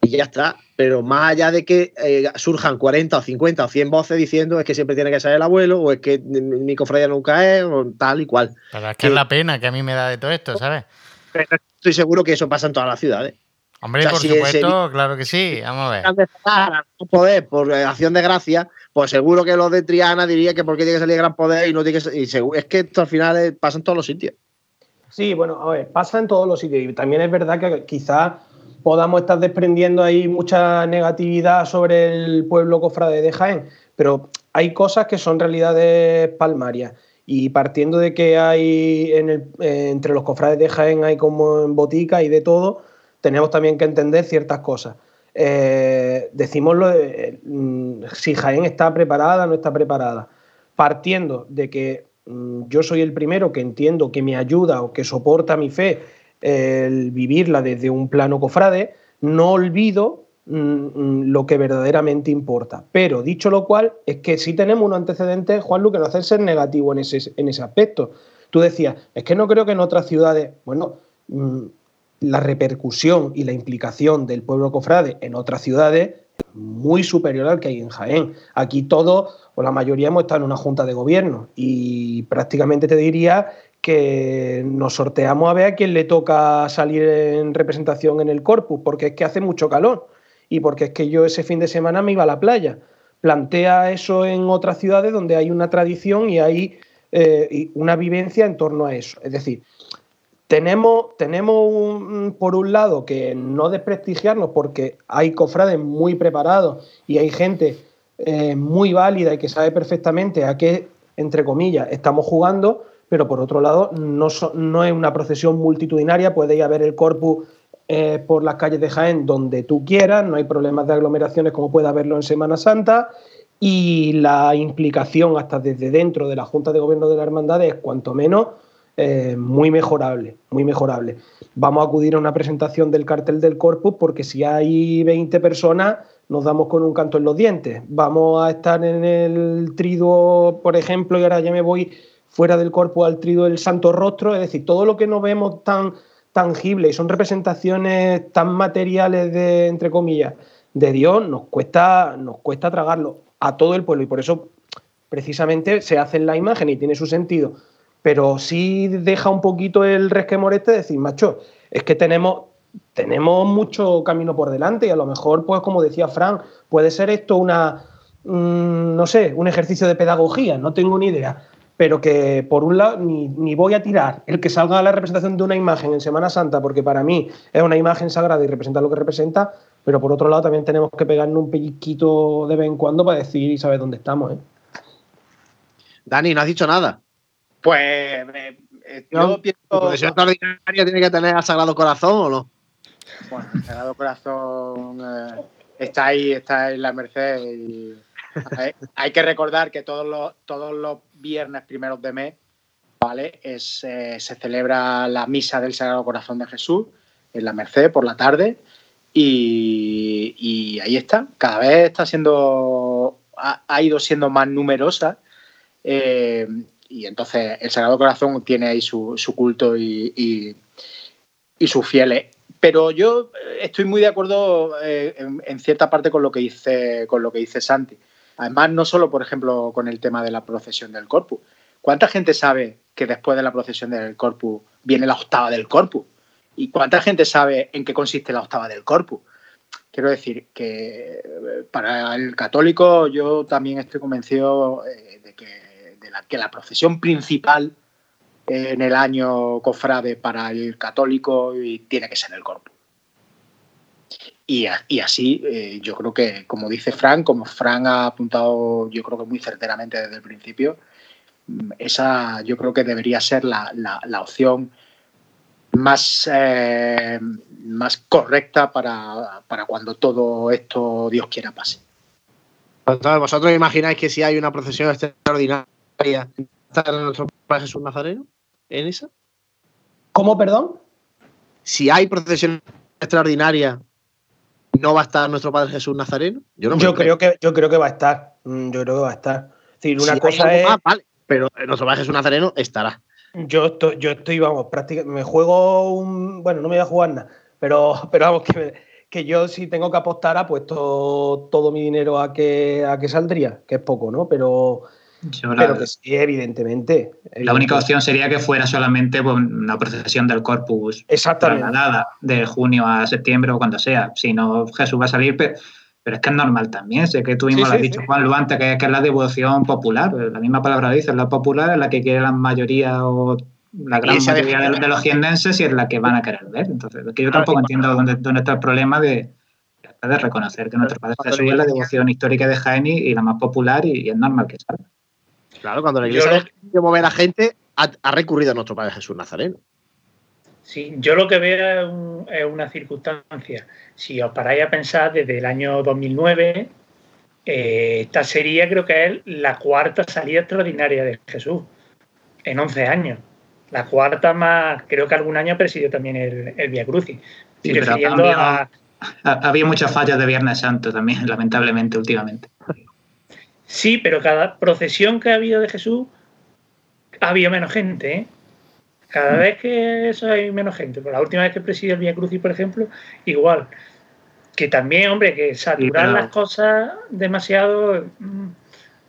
Y ya está. Pero más allá de que eh, surjan 40 o 50 o 100 voces diciendo es que siempre tiene que ser el abuelo o es que mi cofradía nunca es o tal y cual. Pero es que, es la pena que a mí me da de todo esto, ¿sabes? Estoy seguro que eso pasa en todas las ciudades. Hombre, por supuesto, claro que sí. Vamos a ver. Poder por acción de gracia, pues seguro que los de Triana diría que porque tiene que salir gran poder y no tiene que y es que esto al final pasa en todos los sitios. Sí, bueno, a ver, pasa en todos los sitios y también es verdad que quizás podamos estar desprendiendo ahí mucha negatividad sobre el pueblo cofrade de Jaén, pero hay cosas que son realidades palmarias y partiendo de que hay en el, entre los cofrades de Jaén hay como en botica y de todo, tenemos también que entender ciertas cosas. Eh, decimos mm, si Jaén está preparada, no está preparada. Partiendo de que mm, yo soy el primero que entiendo que me ayuda o que soporta mi fe el vivirla desde un plano cofrade, no olvido mm, lo que verdaderamente importa. Pero dicho lo cual, es que sí tenemos un antecedente, Juan Lu, que no hace ser negativo en ese, en ese aspecto. Tú decías, es que no creo que en otras ciudades, bueno, la repercusión y la implicación del pueblo cofrade en otras ciudades muy superior al que hay en Jaén. Aquí todos, o la mayoría, hemos estado en una junta de gobierno y prácticamente te diría que nos sorteamos a ver a quién le toca salir en representación en el corpus, porque es que hace mucho calor y porque es que yo ese fin de semana me iba a la playa. Plantea eso en otras ciudades donde hay una tradición y hay eh, una vivencia en torno a eso. Es decir, tenemos, tenemos por un lado que no desprestigiarnos porque hay cofrades muy preparados y hay gente eh, muy válida y que sabe perfectamente a qué, entre comillas, estamos jugando, pero por otro lado no, no es una procesión multitudinaria, puede ir ver el corpus eh, por las calles de Jaén donde tú quieras, no hay problemas de aglomeraciones como puede haberlo en Semana Santa y la implicación hasta desde dentro de la Junta de Gobierno de la Hermandad es cuanto menos eh, muy mejorable, muy mejorable. Vamos a acudir a una presentación del cartel del corpus porque si hay 20 personas nos damos con un canto en los dientes. Vamos a estar en el triduo, por ejemplo, y ahora ya me voy fuera del corpus al triduo del Santo Rostro, es decir, todo lo que no vemos tan tangible y son representaciones tan materiales de, entre comillas, de Dios, nos cuesta, nos cuesta tragarlo a todo el pueblo y por eso precisamente se hace en la imagen y tiene su sentido pero sí deja un poquito el resquemor este de decir, macho, es que tenemos, tenemos mucho camino por delante y a lo mejor, pues como decía Fran, puede ser esto una, mm, no sé, un ejercicio de pedagogía, no tengo ni idea, pero que por un lado ni, voy a tirar el que salga a la representación de una imagen en Semana Santa, porque para mí es una imagen sagrada y representa lo que representa, pero por otro lado también tenemos que pegarnos un pellizquito de vez en cuando para decir y saber dónde estamos. ¿eh? Dani, no has dicho nada. Pues eh, eh, yo pienso. extraordinaria tiene que tener al Sagrado Corazón o no? Bueno, el Sagrado Corazón eh, está ahí, está en la Merced. Y hay, que recordar que todos los, todos los viernes primeros de mes, ¿vale? Es, se celebra la misa del Sagrado Corazón de Jesús en la Merced por la tarde. Y, ahí está. Cada vez está siendo. ha, ido siendo más numerosa y entonces el Sagrado Corazón tiene ahí su, culto y, sus fieles. Pero yo estoy muy de acuerdo eh, en, cierta parte con lo que dice, con lo que dice Santi. Además, no solo, por ejemplo, con el tema de la procesión del corpus. ¿Cuánta gente sabe que después de la procesión del corpus viene la octava del corpus? ¿Y cuánta gente sabe en qué consiste la octava del corpus? Quiero decir que eh, para el católico yo también estoy convencido eh, que la procesión principal en el año cofrade para el católico tiene que ser el corpus. Y, así, eh, yo creo que, como dice Frank, como Frank ha apuntado, yo creo que muy certeramente desde el principio, esa yo creo que debería ser la, opción más, eh, más correcta para, cuando todo esto, Dios quiera, pase. ¿Vosotros imagináis que si hay una procesión extraordinaria, está nuestro Padre Jesús Nazareno en esa? ¿Cómo, perdón? Si hay procesión extraordinaria no va a estar nuestro Padre Jesús Nazareno? Yo, creo, que yo creo que va a estar. Mm, yo creo que va a estar. Es una cosa es. pero nuestro Padre Jesús Nazareno estará. Yo estoy, yo estoy, vamos, prácticamente. Me juego un. Bueno, no me voy a jugar nada. Pero, pero vamos, que, que yo si tengo que apostar, apuesto todo mi dinero a que, a que saldría, que es poco, ¿no? Pero pero que sí, evidentemente. La única opción sería que fuera solamente pues, una procesión del Corpus Exactamente. de junio a septiembre o cuando sea. Si no, Jesús va a salir, pero, es que es normal también. Sé que tú mismo lo has dicho, Juan Luante, que, que, es la devoción popular. La misma palabra dice, la popular es la que quiere la mayoría o la gran mayoría de, los jienenses y es la que van a querer ver. Entonces, que yo tampoco entiendo dónde, dónde está el problema de, de reconocer que nuestro Padre Jesús es la devoción histórica de Jaén y, la más popular y, es normal que salga. Claro, cuando la iglesia quiere mover a gente, ha, recurrido a nuestro Padre Jesús Nazareno. Sí, yo lo que veo es, una circunstancia. Si os paráis a pensar, desde el año 2009, eh, esta sería, creo que es la cuarta salida extraordinaria de Jesús en 11 años. La cuarta más, creo que algún año presidió también el, el Via Crucis. había muchas fallas de Viernes Santo también, lamentablemente, últimamente. Sí, pero cada procesión que ha habido de Jesús ha habido menos gente. ¿eh? Cada mm. vez que eso hay menos gente. Por la última vez que presidió el Via Crucis, por ejemplo, igual. Que también, hombre, que saturar las cosas demasiado. Mm,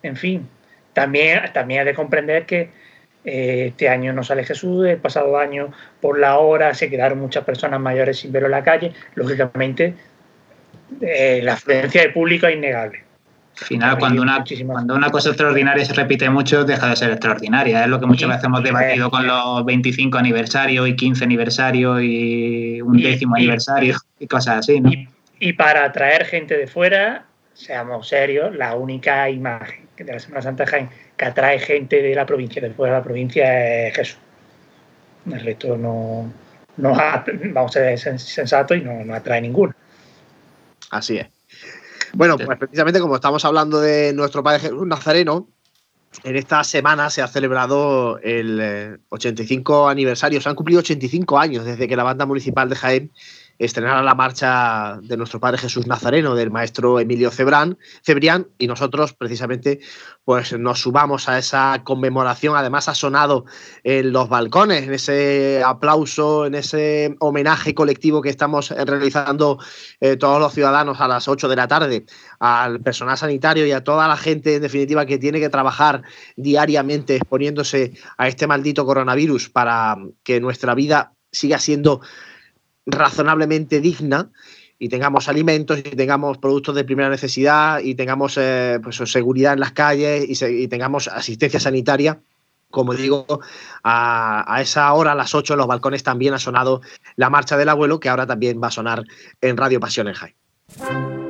en fin. También, también hay de comprender que eh, este año no sale Jesús, el pasado año por la hora se quedaron muchas personas mayores sin verlo en la calle. Lógicamente, eh, la afluencia de público es innegable. Al final, cuando una, cuando una cosa extraordinaria se repite mucho, deja de ser extraordinaria. Es lo que muchas veces hemos debatido con los 25 aniversarios y 15 aniversarios y un décimo aniversario y cosas así. ¿no? Y, para atraer gente de fuera, seamos serios, la única imagen de la Semana Santa Jaén que atrae gente de la provincia, de fuera de la provincia, es Jesús. El resto no, no vamos a ser sensatos y no, no atrae ninguno. Así es. Bueno, pues precisamente como estamos hablando de nuestro Padre Jesús Nazareno, en esta semana se ha celebrado el 85 eh, aniversario, se han cumplido 85 años desde que la banda municipal de Jaén estrenara la marcha de nuestro Padre Jesús Nazareno, del maestro Emilio Cebrán, Cebrián, y nosotros precisamente pues nos subamos a esa conmemoración. Además ha sonado en los balcones, en ese aplauso, en ese homenaje colectivo que estamos realizando eh, todos los ciudadanos a las 8 de la tarde al personal sanitario y a toda la gente, en definitiva, que tiene que trabajar diariamente exponiéndose a este maldito coronavirus para que nuestra vida siga siendo razonablemente digna y tengamos alimentos y tengamos productos de primera necesidad y tengamos eh, pues, seguridad en las calles y, tengamos asistencia sanitaria. Como digo, a, esa hora, a las 8, en los balcones también ha sonado la marcha del abuelo, que ahora también va a sonar en Radio Pasión en.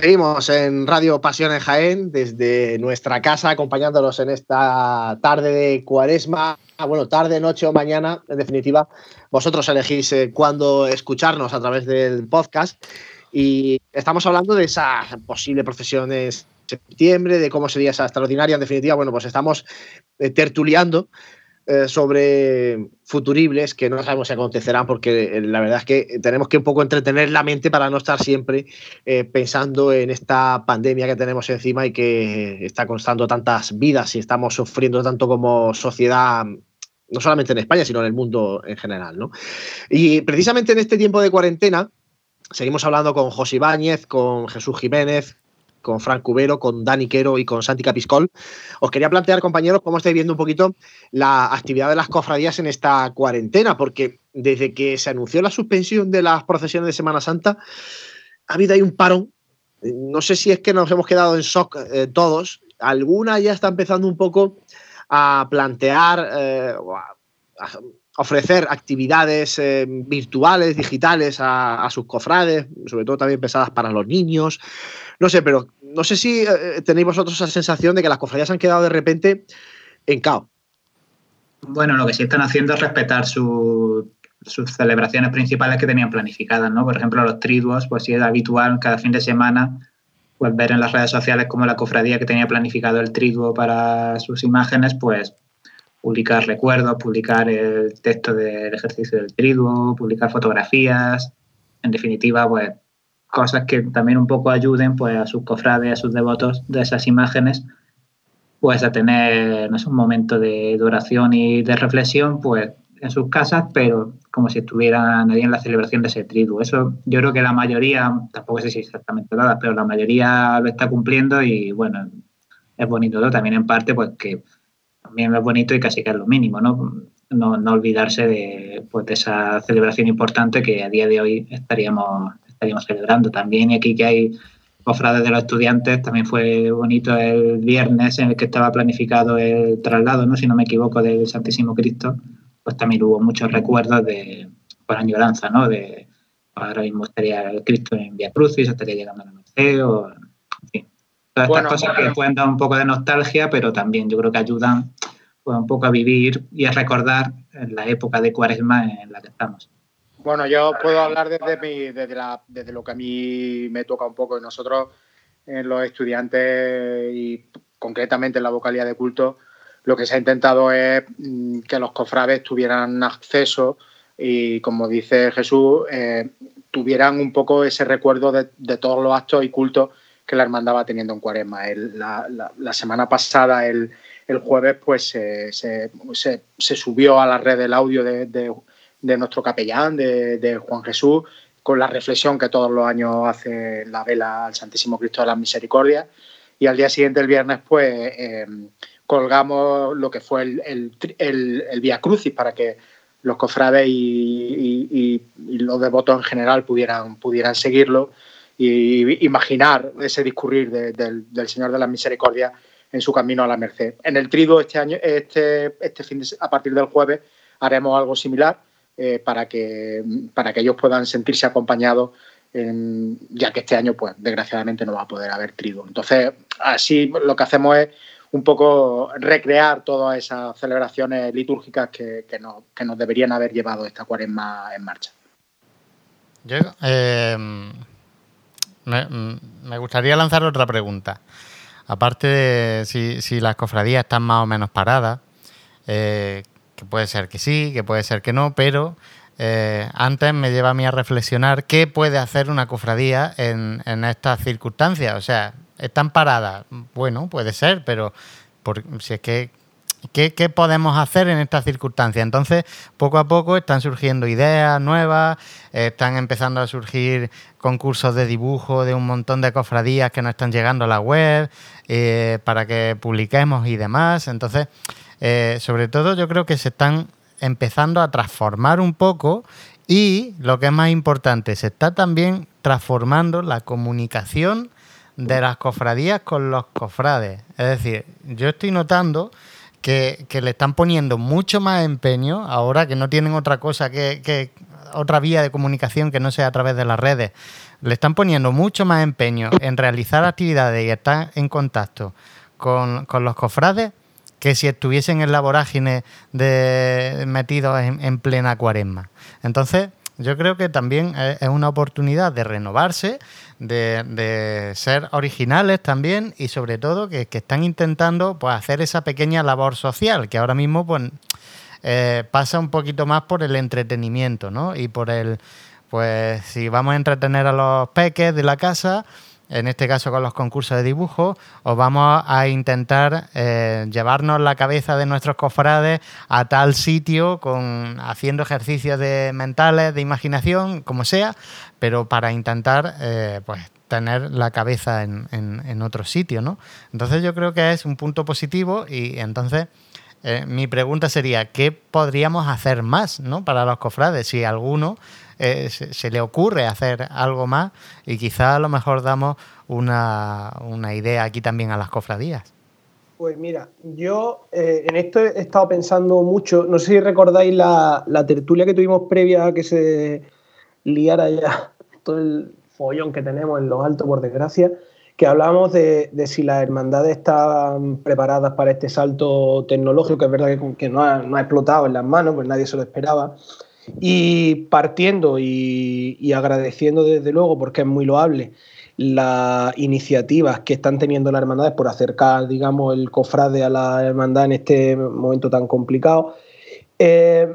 Seguimos en Radio Pasión en Jaén, desde nuestra casa, acompañándolos en esta tarde de cuaresma, ah, bueno, tarde, noche o mañana, en definitiva, vosotros elegís eh, cuándo escucharnos a través del podcast. Y estamos hablando de esa posible procesión en septiembre, de cómo sería esa extraordinaria. En definitiva, bueno, pues estamos eh, eh, sobre futuribles que no sabemos si acontecerán porque eh, la verdad es que tenemos que un poco entretener la mente para no estar siempre eh, pensando en esta pandemia que tenemos encima y que está costando tantas vidas y estamos sufriendo tanto como sociedad no solamente en España, sino en el mundo en general. ¿no? Y precisamente en este tiempo de cuarentena, seguimos hablando con José Ibáñez, con Jesús Jiménez, con Frank Cubero, con Dani Quero y con Santi Capiscol. Os quería plantear, compañeros, cómo estáis viendo un poquito la actividad de las cofradías en esta cuarentena, porque desde que se anunció la suspensión de las procesiones de Semana Santa, ha habido ahí un parón. No sé si es que nos hemos quedado en shock eh, todos. Alguna ya está empezando un poco a plantear, eh, ofrecer actividades eh, virtuales, digitales a, a, sus cofrades, sobre todo también pensadas para los niños. No sé, pero no sé si eh, tenéis vosotros esa sensación de que las cofradías han quedado de repente en caos. Bueno, lo que sí están haciendo es respetar sus celebraciones principales que tenían planificadas, ¿no? Por ejemplo, los triduos, pues sí es habitual cada fin de semana pues ver en las redes sociales como la cofradía que tenía planificado el triduo para sus imágenes, pues publicar recuerdos, publicar el texto del ejercicio del triduo, publicar fotografías, en definitiva, pues cosas que también un poco ayuden pues, a sus cofrades, a sus devotos de esas imágenes, pues a tener un momento de duración y de reflexión pues, en sus casas, pero como si estuvieran ahí en la celebración de ese triduo. Eso yo creo que la mayoría, tampoco sé si exactamente nada, pero la mayoría lo está cumpliendo y bueno, es bonito, ¿no? También en parte pues que también es bonito y casi que es lo mínimo, ¿no? No, olvidarse de, pues, esa celebración importante que a día de hoy estaríamos estaríamos celebrando también. Aquí que hay cofrades de los estudiantes, también fue bonito el viernes en el que estaba planificado el traslado, ¿no? si no me equivoco, del Santísimo Cristo, pues también hubo muchos recuerdos de, por añoranza, ¿no? De, ahora mismo estaría el Cristo en Via Crucis, estaría llegando a la Merced, o, en fin. Todas estas cosas que pueden dar un poco de nostalgia, pero también yo creo que ayudan pues, un poco a vivir y a recordar la época de cuaresma en la que estamos. Bueno, yo puedo hablar desde, mi, desde, la, desde lo que a mí me toca un poco. Y nosotros, en los estudiantes y concretamente en la vocalía de culto, lo que se ha intentado es mm, que los cofrades tuvieran acceso y, como dice Jesús, eh, tuvieran un poco ese recuerdo de, todos los actos y cultos que la hermandad va teniendo en Cuaresma. la, semana pasada, el, jueves, pues se, se, subió a la red el audio de, de nuestro capellán, de, Juan Jesús, con la reflexión que todos los años hace la vela al Santísimo Cristo de la Misericordia. Y al día siguiente, el viernes, pues em, colgamos lo que fue el, el, el, Via Crucis para que los cofrades y, los devotos en general pudieran, pudieran seguirlo y imaginar ese discurrir del, Señor de la Misericordia en su camino a la merced. En el trigo este año, este, este fin de, a partir del jueves, haremos algo similar eh, para, que, para que ellos puedan sentirse acompañados, ya que este año, pues desgraciadamente no va a poder haber trigo. Entonces, así lo que hacemos es un poco recrear todas esas celebraciones litúrgicas que, que, nos, que nos deberían haber llevado esta cuaresma en marcha. Eh, me, gustaría lanzar otra pregunta. aparte de si, las cofradías están más o menos paradas, eh, que puede ser que sí, que puede ser que no, pero eh, antes me lleva a mí a reflexionar qué puede hacer una cofradía en, estas circunstancias. O sea, están paradas, bueno, puede ser, pero si es que ¿Qué, podemos hacer en estas circunstancias? Entonces, poco a poco están surgiendo ideas nuevas, están empezando a surgir concursos de dibujo de un montón de cofradías que nos están llegando a la web eh, para que publiquemos y demás. Entonces, eh, sobre todo yo creo que se están empezando a transformar un poco y, lo que es más importante, se está también transformando la comunicación de las cofradías con los cofrades. Es decir, yo estoy notando que, le están poniendo mucho más empeño ahora que no tienen otra cosa que, otra vía de comunicación que no sea a través de las redes. Le están poniendo mucho más empeño en realizar actividades y estar en contacto con, los cofrades que si estuviesen en la vorágine de metidos en, en plena cuaresma. Entonces, yo creo que también es una oportunidad de renovarse, de, ser originales también y sobre todo que, están intentando pues, hacer esa pequeña labor social que ahora mismo pues, eh, pasa un poquito más por el entretenimiento ¿no? y por el, pues si vamos a entretener a los peques de la casa, en este caso con los concursos de dibujo, os vamos a intentar eh, llevarnos la cabeza de nuestros cofrades a tal sitio con haciendo ejercicios de mentales, de imaginación, como sea, pero para intentar eh, pues tener la cabeza en, en, otro sitio, ¿no? Entonces yo creo que es un punto positivo y entonces eh, mi pregunta sería, ¿qué podríamos hacer más ¿no? para los cofrades? Si alguno eh, se, le ocurre hacer algo más y quizá a lo mejor damos una, idea aquí también a las cofradías. Pues mira, yo eh, en esto he estado pensando mucho, no sé si recordáis la, tertulia que tuvimos previa a que se liara ya todo el follón que tenemos en los altos, por desgracia, que hablábamos de, si las hermandades están preparadas para este salto tecnológico, que es verdad que, no, ha, no, ha, explotado en las manos, pues nadie se lo esperaba. Y partiendo y, agradeciendo desde luego, porque es muy loable, las iniciativas que están teniendo las hermandades por acercar, digamos, el cofrade a la hermandad en este momento tan complicado. Eh,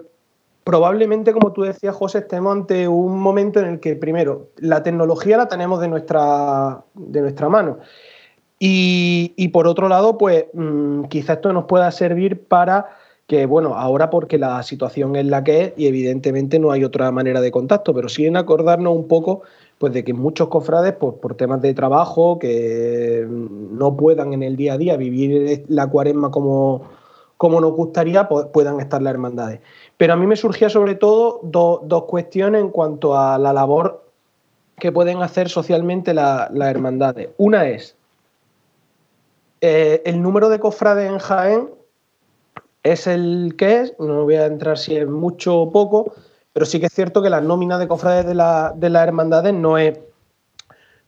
probablemente, como tú decías, José, estemos ante un momento en el que, primero, la tecnología la tenemos de nuestra, de nuestra mano. Y, por otro lado, pues mm, quizá esto nos pueda servir para que bueno, ahora porque la situación es la que es y evidentemente no hay otra manera de contacto, pero sí en acordarnos un poco pues de que muchos cofrades pues, por temas de trabajo que no puedan en el día a día vivir la cuaresma como, como nos gustaría, pues, puedan estar las hermandades. Pero a mí me surgía sobre todo dos cuestiones en cuanto a la labor que pueden hacer socialmente las hermandades. Una es eh, el número de cofrades en Jaén es el que es, no voy a entrar si es mucho o poco, pero sí que es cierto que la nómina de cofrades de, la, de las hermandades no es,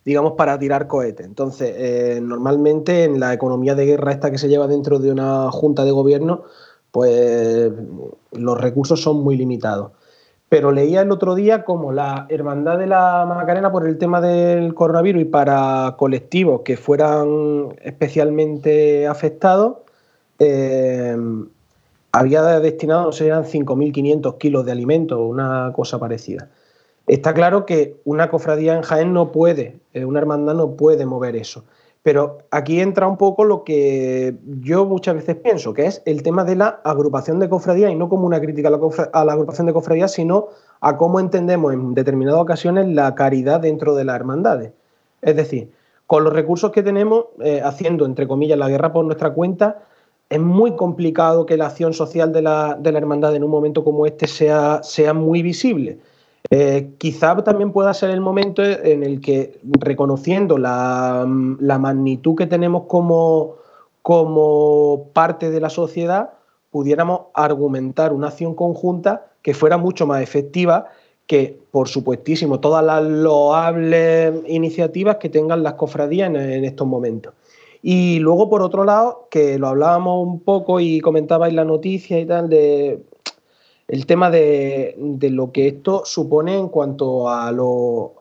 digamos, para tirar cohetes. Entonces, eh, normalmente en la economía de guerra esta que se lleva dentro de una junta de gobierno, pues los recursos son muy limitados. Pero leía el otro día como la Hermandad de la Macarena, por el tema del coronavirus y para colectivos que fueran especialmente afectados, eh, había destinado, no sé, eran 5.500 kilos de alimento o una cosa parecida. Está claro que una cofradía en Jaén no puede, eh, una hermandad no puede mover eso. Pero aquí entra un poco lo que yo muchas veces pienso, que es el tema de la agrupación de cofradías y no como una crítica a la, agrupación de cofradías, sino a cómo entendemos en determinadas ocasiones la caridad dentro de las hermandades. Es decir, con los recursos que tenemos, eh, haciendo, entre comillas, la guerra por nuestra cuenta, es muy complicado que la acción social de la, hermandad en un momento como este sea, sea muy visible. Eh, quizá también pueda ser el momento en el que, reconociendo la, magnitud que tenemos como, como parte de la sociedad, pudiéramos argumentar una acción conjunta que fuera mucho más efectiva que, por supuestísimo, todas las loables iniciativas que tengan las cofradías en estos momentos. Y luego, por otro lado, que lo hablábamos un poco y comentabais la noticia y tal, de el tema de, lo que esto supone en cuanto a lo.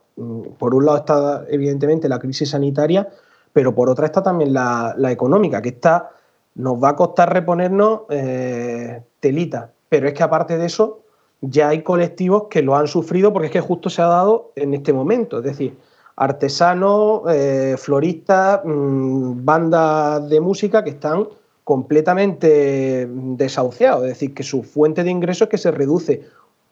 Por un lado está, evidentemente, la crisis sanitaria, pero por otra está también la, económica, que está, nos va a costar reponernos eh, telita, pero es que aparte de eso, ya hay colectivos que lo han sufrido porque es que justo se ha dado en este momento, es decir, artesanos, eh, floristas, mm, bandas de música que están completamente desahuciados, es decir, que su fuente de ingresos es que se reduce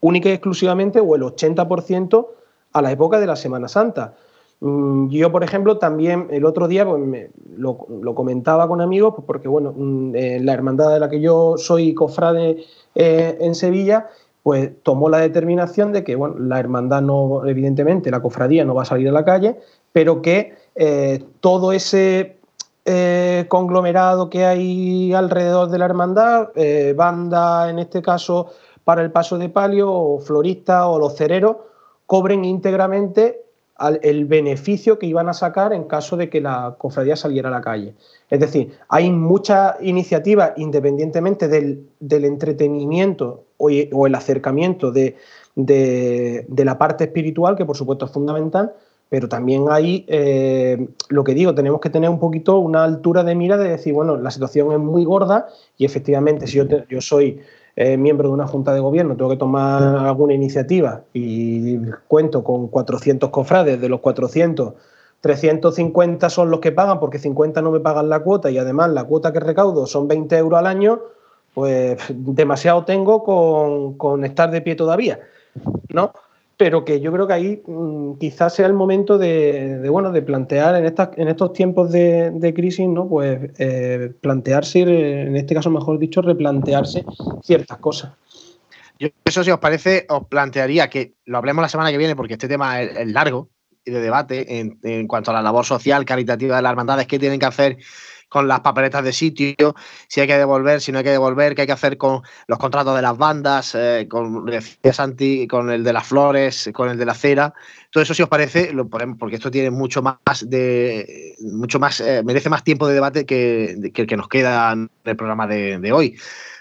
única y exclusivamente o el 80% a la época de la Semana Santa. Mm, yo, por ejemplo, también el otro día pues, lo, comentaba con amigos, pues, porque bueno, mm, eh, la hermandad de la que yo soy cofrade eh, en Sevilla, pues tomó la determinación de que bueno, la hermandad no, evidentemente, la cofradía no va a salir a la calle, pero que eh, todo ese conglomerado que hay alrededor de la hermandad, banda en este caso para el paso de palio, o floristas o los cereros, cobren íntegramente el beneficio que iban a sacar en caso de que la cofradía saliera a la calle. Es decir, hay muchas iniciativas, independientemente del, entretenimiento o, el acercamiento de, la parte espiritual, que por supuesto es fundamental, pero también hay, eh, lo que digo, tenemos que tener un poquito una altura de mira de decir, bueno, la situación es muy gorda y efectivamente si yo, yo soy eh, miembro de una junta de gobierno, tengo que tomar alguna iniciativa y cuento con 400 cofrades, de los 400, 350 son los que pagan porque 50 no me pagan la cuota y además la cuota que recaudo son 20 euros al año, pues demasiado tengo con, estar de pie todavía, ¿no? pero que yo creo que ahí mm, quizás sea el momento de, bueno de plantear en estas en estos tiempos de, crisis no pues eh, plantearse en este caso mejor dicho replantearse ciertas cosas yo eso si os parece os plantearía que lo hablemos la semana que viene porque este tema es, largo y de debate en, en, cuanto a la labor social caritativa de las hermandades que tienen que hacer con las papeletas de sitio, si hay que devolver, si no hay que devolver, qué hay que hacer con los contratos de las bandas, eh, con, Santi, con el de las flores, con el de la cera. Todo eso, si os parece, lo ponemos, porque esto tiene mucho más de. mucho más, eh, merece más tiempo de debate que, que el que nos queda en el programa de, hoy.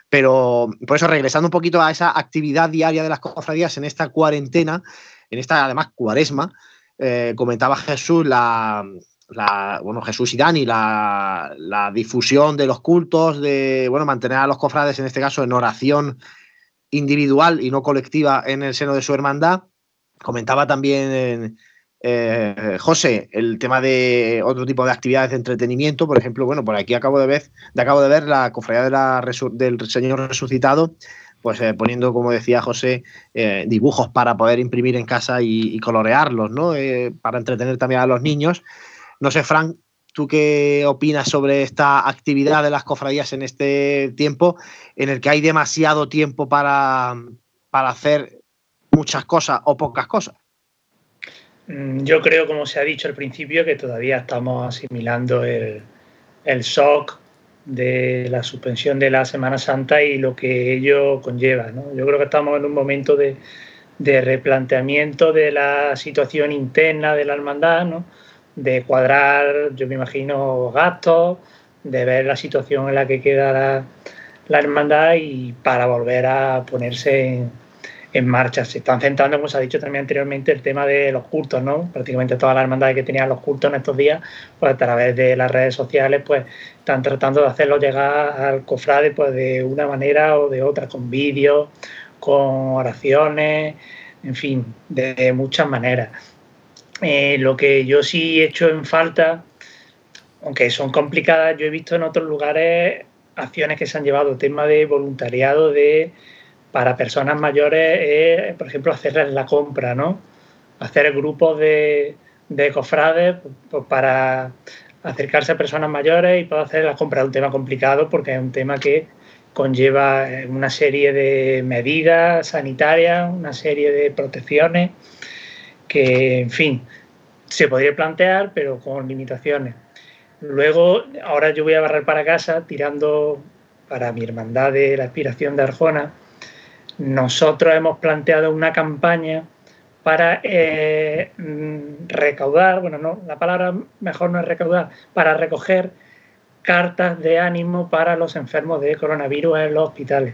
Pero por eso, regresando un poquito a esa actividad diaria de las cofradías en esta cuarentena, en esta además cuaresma, eh, comentaba Jesús la, bueno, Jesús y Dani, la, difusión de los cultos, de bueno, mantener a los cofrades, en este caso, en oración individual y no colectiva en el seno de su hermandad. Comentaba también eh, José el tema de otro tipo de actividades de entretenimiento. Por ejemplo, bueno, por aquí acabo de ver, acabo de ver la cofradía de la del Señor resucitado pues eh, poniendo, como decía José, eh, dibujos para poder imprimir en casa y, colorearlos, ¿no? para entretener también a los niños. No sé, Frank, ¿tú qué opinas sobre esta actividad de las cofradías en este tiempo en el que hay demasiado tiempo para, para hacer muchas cosas o pocas cosas? Mm, yo creo, como se ha dicho al principio, que todavía estamos asimilando el, shock de la suspensión de la Semana Santa y lo que ello conlleva. Yo creo que estamos en un momento de, de replanteamiento de la situación interna de la hermandad, ¿no? De cuadrar, yo me imagino, gastos, de ver la situación en la que queda la, hermandad y para volver a ponerse en, marcha. Se están centrando, como se ha dicho también anteriormente, el tema de los cultos, ¿no? Prácticamente todas las hermandades que tenían los cultos en estos días, pues a través de las redes sociales, pues están tratando de hacerlo llegar al cofrade pues de una manera o de otra, con vídeos, con oraciones, en fin, de muchas maneras. Eh, lo que yo sí he hecho en falta, aunque son complicadas, yo he visto en otros lugares acciones que se han llevado, tema de voluntariado de para personas mayores, por ejemplo, hacerles la compra, ¿no? Hacer grupos de, de cofrades pues, para acercarse a personas mayores y poder hacer la compra. Es un tema complicado porque es un tema que conlleva una serie de medidas sanitarias, una serie de protecciones que, en fin, se podría plantear, pero con limitaciones. Luego, ahora yo voy a barrer para casa tirando para mi hermandad de la aspiración de Arjona. Nosotros hemos planteado una campaña para eh, recaudar, bueno, no, la palabra mejor no es recaudar, para recoger cartas de ánimo para los enfermos de coronavirus en los hospitales.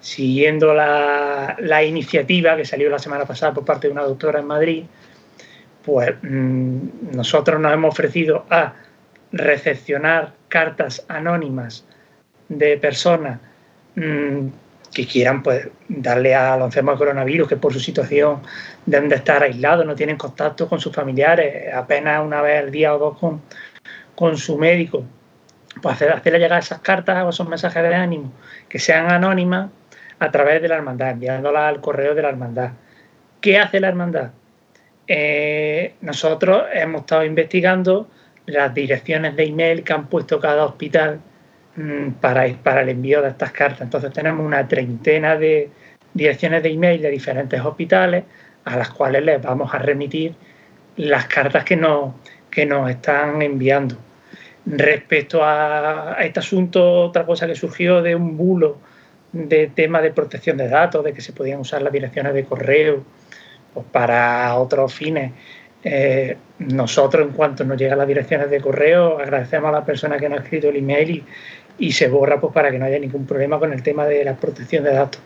Siguiendo la, iniciativa que salió la semana pasada por parte de una doctora en Madrid, pues mm, nosotros nos hemos ofrecido a recepcionar cartas anónimas de personas mm, que quieran pues, darle al enfermo de coronavirus, que por su situación deben de estar aislados, no tienen contacto con sus familiares, apenas una vez al día o dos con, con su médico, pues hacer, hacerle llegar esas cartas o esos mensajes de ánimo que sean anónimas a través de la hermandad, enviándolas al correo de la hermandad. ¿Qué hace la hermandad? Eh, nosotros hemos estado investigando las direcciones de email que han puesto cada hospital mm, para, el envío de estas cartas. Entonces tenemos una treintena de direcciones de email de diferentes hospitales a las cuales les vamos a remitir las cartas que nos, que nos están enviando. Respecto a, este asunto, otra cosa que surgió de un bulo de tema de protección de datos, de que se podían usar las direcciones de correo pues, para otros fines. Eh, nosotros, en cuanto nos llegan las direcciones de correo, agradecemos a la persona que nos ha escrito el email y, se borra pues, para que no haya ningún problema con el tema de la protección de datos.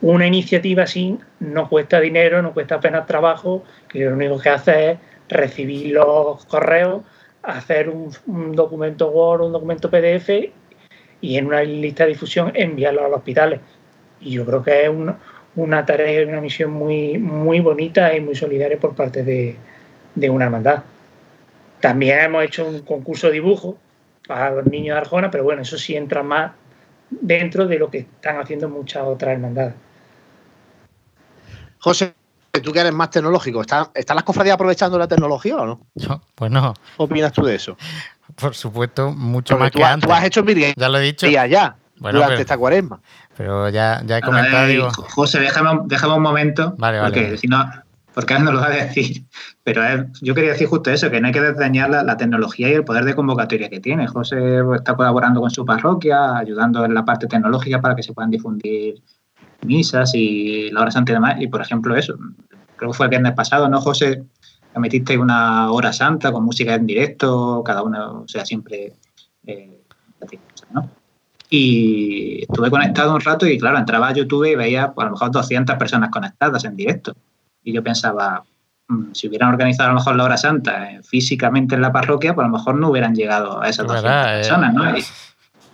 Una iniciativa así no cuesta dinero, no cuesta apenas trabajo, que lo único que hace es recibir los correos, hacer un, documento Word, un documento PDF y en una lista de difusión enviarlo a los hospitales. Y yo creo que es una tarea y una misión muy, muy bonita y muy solidaria por parte de, de una hermandad. También hemos hecho un concurso de dibujo para los niños de Arjona, pero bueno, eso sí entra más dentro de lo que están haciendo muchas otras hermandades. José, tú que eres más tecnológico, ¿están, las cofradías aprovechando la tecnología o no? No, pues no. ¿Qué opinas tú de eso? Por supuesto, mucho más que antes. Tú has hecho mil ya lo he dicho. Y allá, durante esta cuaresma. Pero ya, ya he comentado. José, déjame, déjame, un momento. Vale, vale. Porque si no, porque no lo va a decir. Pero yo quería decir justo eso, que no hay que desdeñar la, tecnología y el poder de convocatoria que tiene. José está colaborando con su parroquia, ayudando en la parte tecnológica para que se puedan difundir misas y la hora santa y demás. Y por ejemplo, eso, creo que fue el viernes pasado, ¿no, José? Emitiste una hora santa con música en directo, cada uno, o sea, siempre. Eh, ¿no? Y estuve conectado un rato y, claro, entraba a YouTube y veía pues, a lo mejor 200 personas conectadas en directo. Y yo pensaba, mm, si hubieran organizado a lo mejor la hora santa eh, físicamente en la parroquia, pues a lo mejor no hubieran llegado a esas 200 eh. personas, ¿no? Y,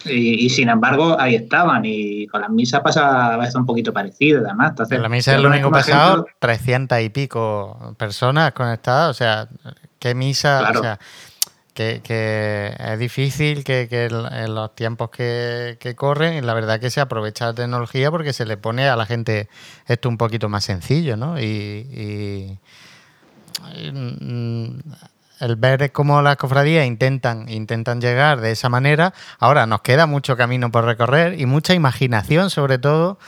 sin embargo, ahí estaban. Y con las misas pasa a veces un poquito parecido, además. Entonces, la misa del domingo pasado, 300 y pico personas conectadas. O sea, qué misa. O sea, que, es difícil que, en los tiempos que, corren, la verdad que se aprovecha la tecnología porque se le pone a la gente esto un poquito más sencillo, ¿no? y, y mm, el ver cómo las cofradías intentan, intentan llegar de esa manera. Ahora nos queda mucho camino por recorrer y mucha imaginación, sobre todo,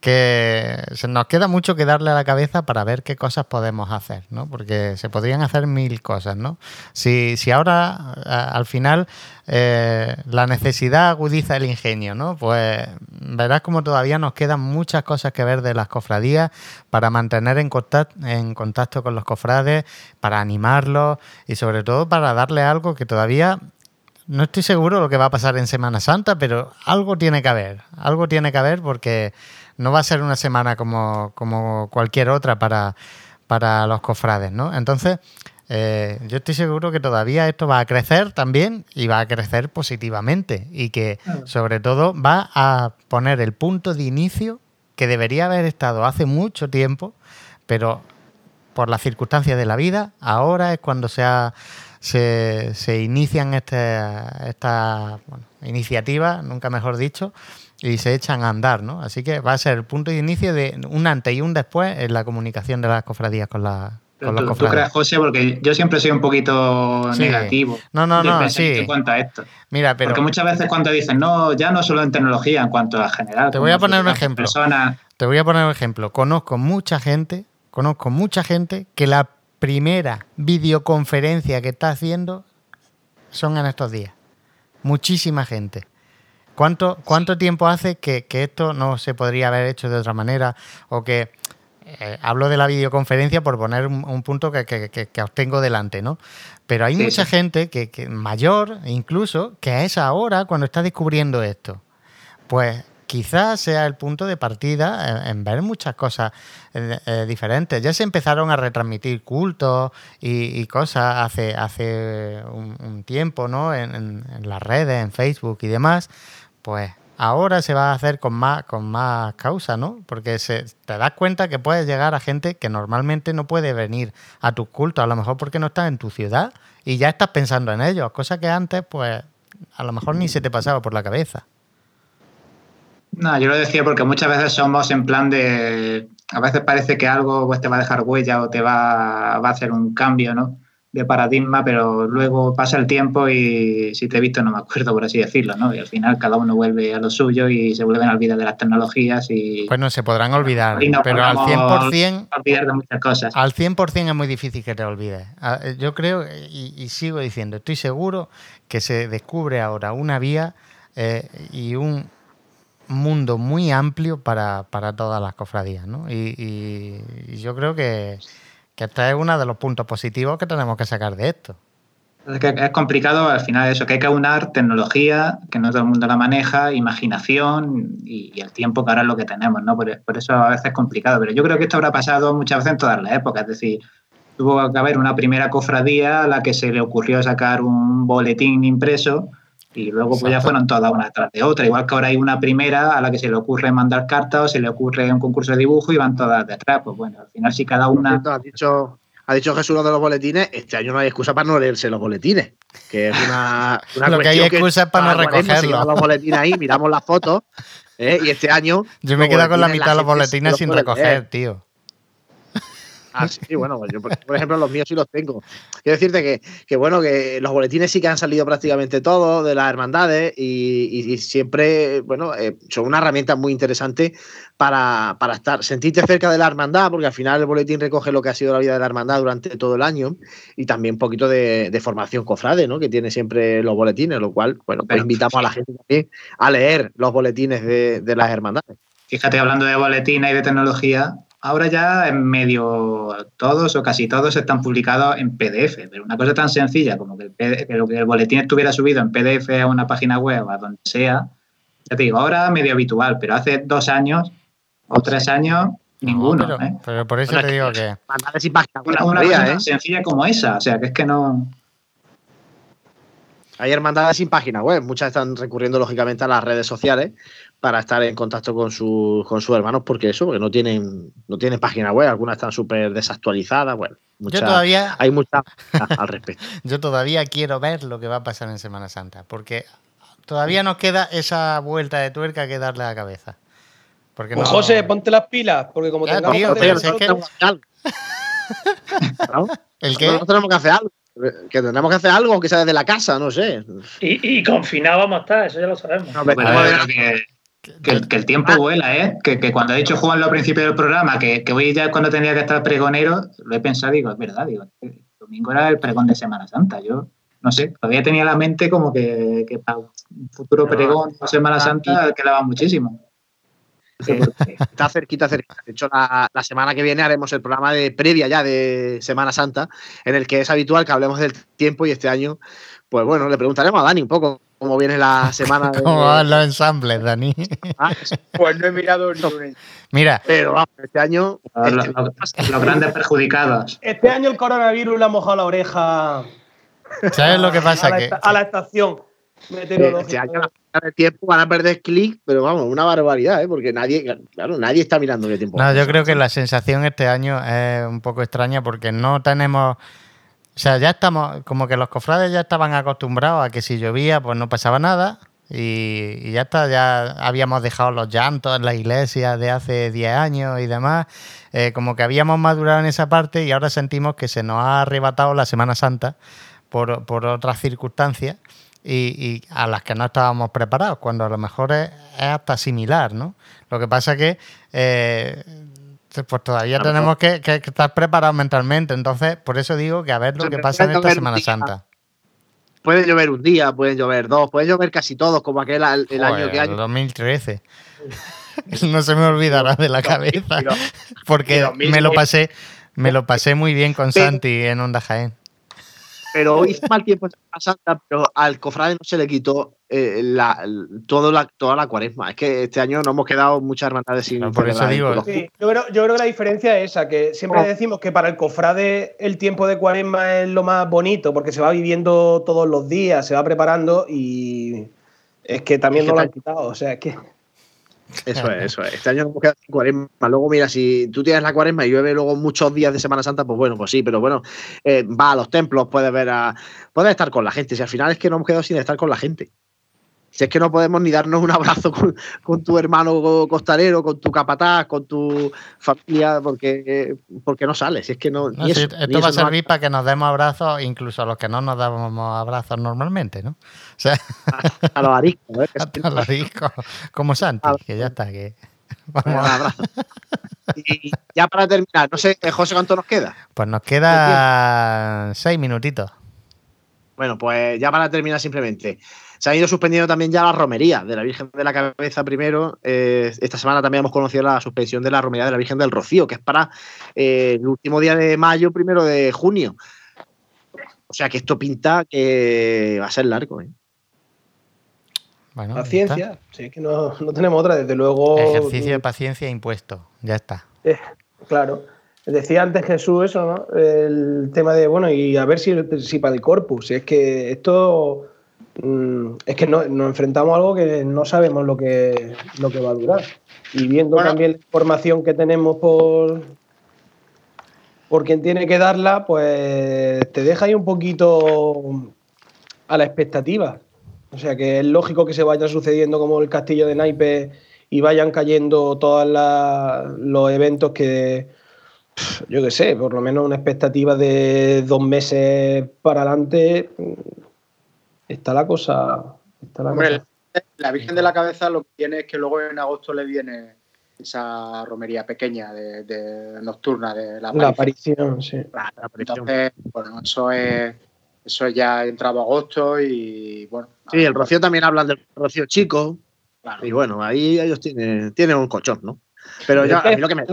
que se nos queda mucho que darle a la cabeza para ver qué cosas podemos hacer, ¿no? Porque se podrían hacer mil cosas, ¿no? Si, si ahora, al final, eh, la necesidad agudiza el ingenio, ¿no? Pues verás como todavía nos quedan muchas cosas que ver de las cofradías para mantener en contacto, en contacto con los cofrades, para animarlos y sobre todo para darle algo que todavía no estoy seguro lo que va a pasar en Semana Santa, pero algo tiene que haber, algo tiene que haber porque no va a ser una semana como, como cualquier otra para, para los cofrades, ¿no? Entonces, eh, yo estoy seguro que todavía esto va a crecer también y va a crecer positivamente y que sobre todo va a poner el punto de inicio que debería haber estado hace mucho tiempo, pero por las circunstancias de la vida, ahora es cuando se, se, se inician estas esta, iniciativas, nunca mejor dicho, y se echan a andar, ¿no? Así que va a ser el punto de inicio de un antes y un después en la comunicación de las cofradías con, la, con los cofrades. ¿Tú crees, José? Porque yo siempre soy un poquito negativo. No, no, no, sí. En cuanto a esto. Mira, pero... Porque muchas veces cuando dicen, no, ya no solo en tecnología, en cuanto a general. Te voy a poner un ejemplo. Te voy a poner un ejemplo. Conozco mucha gente, conozco mucha gente que la primera videoconferencia que está haciendo son en estos días. Muchísima gente. ¿Cuánto, cuánto tiempo hace que, esto no se podría haber hecho de otra manera? O que eh, hablo de la videoconferencia por poner un, punto que, que, os tengo delante, ¿no? Pero hay mucha gente que, mayor, incluso, que a esa hora, cuando está descubriendo esto, pues quizás sea el punto de partida en, ver muchas cosas eh, eh, diferentes. Ya se empezaron a retransmitir cultos y, cosas hace, hace un, tiempo, ¿no? En, las redes, en Facebook y demás. Pues ahora se va a hacer con más, con más causa, ¿no? Porque se, te das cuenta que puedes llegar a gente que normalmente no puede venir a tus cultos, a lo mejor porque no estás en tu ciudad y ya estás pensando en ellos, cosa que antes, pues, a lo mejor ni se te pasaba por la cabeza. No, yo lo decía porque muchas veces somos en plan de. A veces parece que algo pues, te va a dejar huella o te va, va a hacer un cambio, ¿no? de paradigma, pero luego pasa el tiempo y si te he visto no me acuerdo, por así decirlo, ¿no? Y al final cada uno vuelve a lo suyo y se vuelven a olvidar de las tecnologías y... Pues no, se podrán olvidar, pero al 100%... Olvidar de muchas cosas. Al 100% es muy difícil que te olvides. Ah, yo creo, y, sigo diciendo, estoy seguro que se descubre ahora una vía eh, y un mundo muy amplio para, todas las cofradías, ¿no? y yo creo que que este es uno de los puntos positivos que tenemos que sacar de esto. Es que es complicado al final eso, que hay que aunar tecnología, que no todo el mundo la maneja, imaginación y, el tiempo que ahora es lo que tenemos, ¿no? Por, por, eso a veces es complicado. Pero yo creo que esto habrá pasado muchas veces en todas las épocas. Es decir, tuvo que haber una primera cofradía a la que se le ocurrió sacar un boletín impreso y luego pues ya fueron todas una tras de otra. Igual que ahora hay una primera a la que se le ocurre mandar cartas o se le ocurre un concurso de dibujo y van todas detrás. Pues bueno, al final si cada una... Ha dicho, ha dicho Jesús de los boletines, este año no hay excusa para no leerse los boletines, que es una, una Lo que hay excusa es para no recogerlos. los boletines ahí, miramos las fotos, ¿eh? y este año... Yo me quedo con la mitad de los boletines sin recoger, tío. Ah, sí, bueno, yo por, ejemplo los míos sí los tengo. Quiero decirte que, bueno, que los boletines sí que han salido prácticamente todos de las hermandades y, siempre, bueno, eh, son una herramienta muy interesante para, estar, sentirte cerca de la hermandad, porque al final el boletín recoge lo que ha sido la vida de la hermandad durante todo el año y también un poquito de, formación cofrade, ¿no? Que tiene siempre los boletines, lo cual, bueno, pues invitamos a la gente también a leer los boletines de, de las hermandades. Fíjate, hablando de boletines y de tecnología, ahora ya en medio todos o casi todos están publicados en PDF, pero una cosa tan sencilla como que el, el boletín estuviera subido en PDF a una página web, a donde sea, ya te digo, ahora medio habitual, pero hace dos años o tres años ninguno. pero, ¿eh? por eso te digo que... Una, una cosa tan ¿eh? sencilla como esa, o sea, que es que no... Hay hermandades sin página web, muchas están recurriendo lógicamente a las redes sociales para estar en contacto con, sus con sus hermanos, porque eso, porque no tienen, no tienen página web, algunas están súper desactualizadas, bueno, todavía, hay muchas al respecto. Yo todavía quiero ver lo que va a pasar en Semana Santa, porque todavía nos queda esa vuelta de tuerca que darle a la cabeza. Porque pues José, ponte las pilas, porque como ya, tío, que... ¿El qué? Nosotros tenemos que hacer algo. Que tendremos que hacer algo que sea desde la casa, no sé. Y, y confinados vamos a estar, eso ya lo sabemos. No, que, el, tiempo ah. vuela, ¿eh? Que, cuando he dicho Juan al principio del programa, que, hoy ya cuando tenía que estar pregonero, lo he pensado, digo, es verdad, digo, el domingo era el pregón de Semana Santa. Yo, no sé, todavía tenía la mente como que, para un futuro pregón de Semana Santa quedaba muchísimo. está cerquita, cerquita. De hecho, la, la, semana que viene haremos el programa de previa ya de Semana Santa, en el que es habitual que hablemos del tiempo y este año, pues bueno, le preguntaremos a Dani un poco cómo viene la semana. De... ¿Cómo van los ensambles, Dani? Ah, pues no he mirado el Mira. Pero vamos, este año. Este los, grandes perjudicados. Este año el coronavirus le ha mojado la oreja. ¿Sabes lo que pasa? A la, que, a la estación meteorológica. Este año el tiempo van a perder clic, pero vamos, una barbaridad, ¿eh? porque nadie, claro, nadie está mirando el tiempo. No, yo creo que la sensación este año es un poco extraña porque no tenemos o sea, ya estamos, como que los cofrades ya estaban acostumbrados a que si llovía, pues no pasaba nada. Y, ya está, ya habíamos dejado los llantos en la iglesia de hace 10 años y demás. Eh, como que habíamos madurado en esa parte y ahora sentimos que se nos ha arrebatado la Semana Santa por, otras circunstancias y, a las que no estábamos preparados, cuando a lo mejor es, hasta similar, ¿no? Lo que pasa que eh, pues todavía tenemos que, estar preparados mentalmente. Entonces, por eso digo que a ver lo que pasa en esta Semana Santa. Puede llover un día, pueden llover dos, puede llover casi todos, como aquel el, año que hay. El 2013. no se me olvidará de la cabeza. porque me lo pasé, me lo pasé muy bien con Santi en Onda Jaén. Pero hizo mal tiempo en Semana Santa, pero al cofrade no se le quitó eh, la, todo la, toda la cuaresma. Es que este año no hemos quedado muchas hermandades sin. por eso digo. yo, creo, yo, creo, que la diferencia es esa, que siempre decimos que para el cofrade el tiempo de cuaresma es lo más bonito, porque se va viviendo todos los días, se va preparando y es que también no lo han quitado. O sea, es que. Eso es, eso es. Este año no hemos quedado sin cuaresma. Luego, mira, si tú tienes la cuaresma y llueve luego muchos días de Semana Santa, pues bueno, pues sí, pero bueno, eh, va a los templos, puedes ver a. Puedes estar con la gente. Si al final es que no hemos quedado sin estar con la gente. Si es que no podemos ni darnos un abrazo con, tu hermano costalero, con tu capataz, con tu familia, porque, porque no sales. Si es que no. esto va a servir para que nos demos abrazos, incluso a los que no nos damos abrazos normalmente, ¿no? O sea, a, los ariscos, ¿eh? A los ariscos, como Santi, que ya está, que. Vamos. Y ya para terminar, no sé, José, ¿cuánto nos queda? Pues nos queda seis minutitos. Bueno, pues ya para terminar simplemente. Se han ido suspendiendo también ya la romería de la Virgen de la Cabeza primero. Eh, esta semana también hemos conocido la suspensión de la romería de la Virgen del Rocío, que es para eh, el último día de mayo, primero de junio. O sea que esto pinta que va a ser largo. ¿eh? Bueno, paciencia, sí, es que no, tenemos otra, desde luego. Ejercicio de paciencia impuesto, ya está. Eh, claro. Decía antes Jesús eso, ¿no? El tema de, bueno, y a ver si, si para el corpus. Es que esto es que nos enfrentamos a algo que no sabemos lo que, lo que va a durar. Y viendo también la información que tenemos por, por quien tiene que darla, pues te deja ahí un poquito a la expectativa. O sea que es lógico que se vaya sucediendo como el castillo de Naipe y vayan cayendo todos los eventos que, yo qué sé, por lo menos una expectativa de dos meses para adelante está la cosa. la, Virgen de la Cabeza lo que tiene es que luego en agosto le viene esa romería pequeña de, nocturna de la aparición. sí. Entonces, bueno, eso es eso ya ha entrado agosto y bueno. Sí, el Rocío también hablan del Rocío chico. Y bueno, ahí ellos tienen, tienen un colchón, ¿no? Pero ya, a mí lo que me.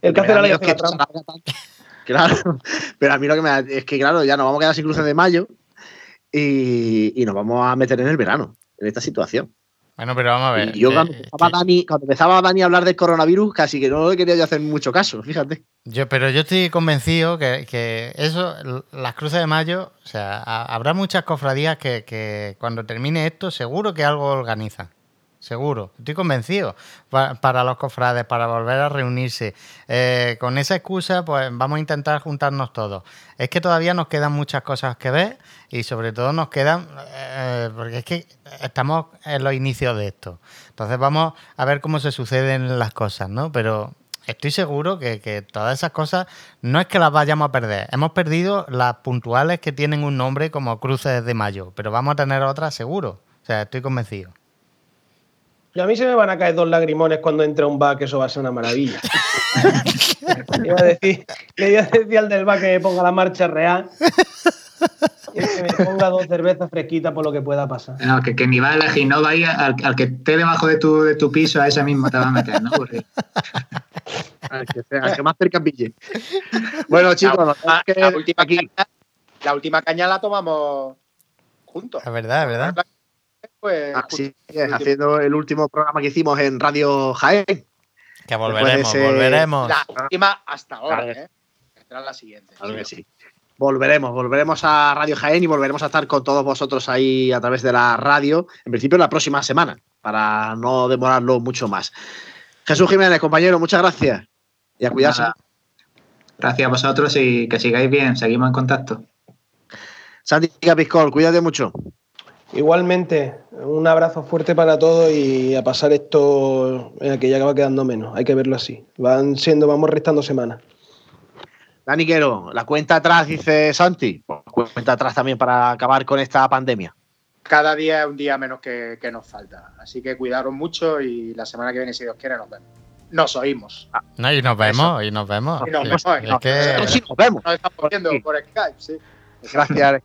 El que hace la que Claro, pero a mí lo que me es que, claro, ya nos vamos a quedar sin cruces de mayo y, nos vamos a meter en el verano, en esta situación. Bueno, pero vamos a ver. yo cuando, empezaba Dani, a hablar del coronavirus, casi que no le quería yo hacer mucho caso, fíjate. Yo, pero yo estoy convencido que, eso, las cruces de mayo, o sea, habrá muchas cofradías que, que, cuando termine esto, seguro que algo organizan seguro. Estoy convencido. Para, los cofrades, para volver a reunirse. Eh, con esa excusa, pues vamos a intentar juntarnos todos. Es que todavía nos quedan muchas cosas que ver y sobre todo nos quedan, eh, porque es que estamos en los inicios de esto. Entonces vamos a ver cómo se suceden las cosas, ¿no? Pero estoy seguro que, que, todas esas cosas no es que las vayamos a perder. Hemos perdido las puntuales que tienen un nombre como cruces de mayo, pero vamos a tener otras seguro. O sea, estoy convencido. Y a mí se me van a caer dos lagrimones cuando entre un que eso va a ser una maravilla. le, iba a decir, al del bar que me ponga la marcha real. Y que me ponga dos cervezas fresquitas por lo que pueda pasar. No, que, que ni va a elegir, no va a ir al, que esté debajo de tu, de tu piso, a ese mismo te va a meter, ¿no? al, que que más cerca pille. Bueno, chicos, la, la, última Caña, la última caña la tomamos juntos. Es verdad, es verdad. Pues, Así es, haciendo el último programa que hicimos en Radio Jaén. Que volveremos, volveremos. La última hasta ahora, ¿eh? la siguiente. sí. Volveremos, volveremos a Radio Jaén y volveremos a estar con todos vosotros ahí a través de la radio, en principio la próxima semana, para no demorarlo mucho más. Jesús Jiménez, compañero, muchas gracias. Y a cuidarse. Gracias a vosotros y que sigáis bien, seguimos en contacto. Santi Capiscol, cuídate mucho. Igualmente, un abrazo fuerte para todos y a pasar esto en que ya va quedando menos. Hay que verlo así. Van siendo, vamos restando semanas. Dani Quero, la cuenta atrás, dice Santi. Pues cuenta atrás también para acabar con esta pandemia. Cada día es un día menos que, nos falta. Así que cuidaros mucho y la semana que viene, si Dios quiere, nos vemos. Nos oímos. No, y nos vemos, y nos vemos. Y nos vemos. nos vemos. Nos estamos viendo por Skype, sí. Gracias.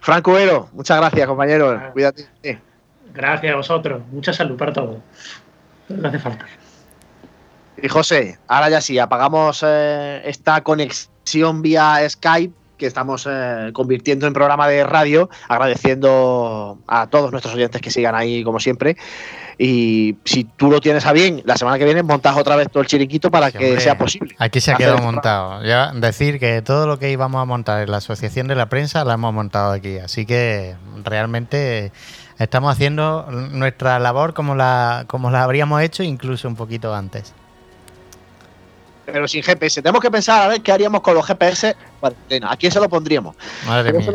Franco Ero, muchas gracias, compañero. Cuídate. Gracias a vosotros. Mucha salud para todos. No hace falta. Y José, ahora ya sí, apagamos eh, esta conexión vía Skype que estamos eh, convirtiendo en programa de radio, agradeciendo a todos nuestros oyentes que sigan ahí como siempre. Y si tú lo tienes a bien, la semana que viene montas otra vez todo el chiringuito para que sea posible. Aquí se ha quedado montado. Ya decir que todo lo que íbamos a montar en la Asociación de la Prensa lo hemos montado aquí. Así que realmente estamos haciendo nuestra labor como la, como la habríamos hecho incluso un poquito antes pero sin GPS. Tenemos que pensar a ver qué haríamos con los GPS. ¿A quién se lo pondríamos? Madre mía.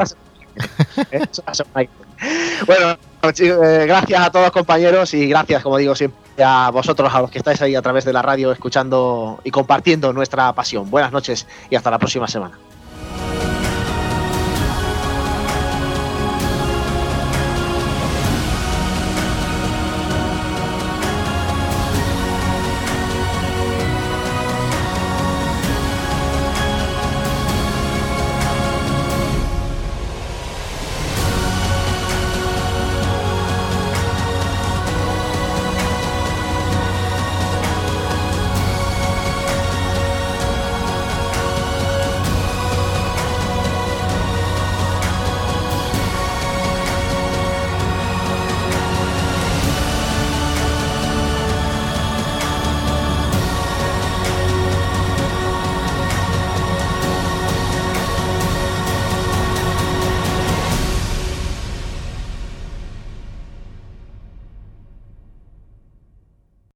bueno, eh, gracias a todos compañeros y gracias, como digo siempre, a vosotros, a los que estáis ahí a través de la radio, escuchando y compartiendo nuestra pasión. Buenas noches y hasta la próxima semana.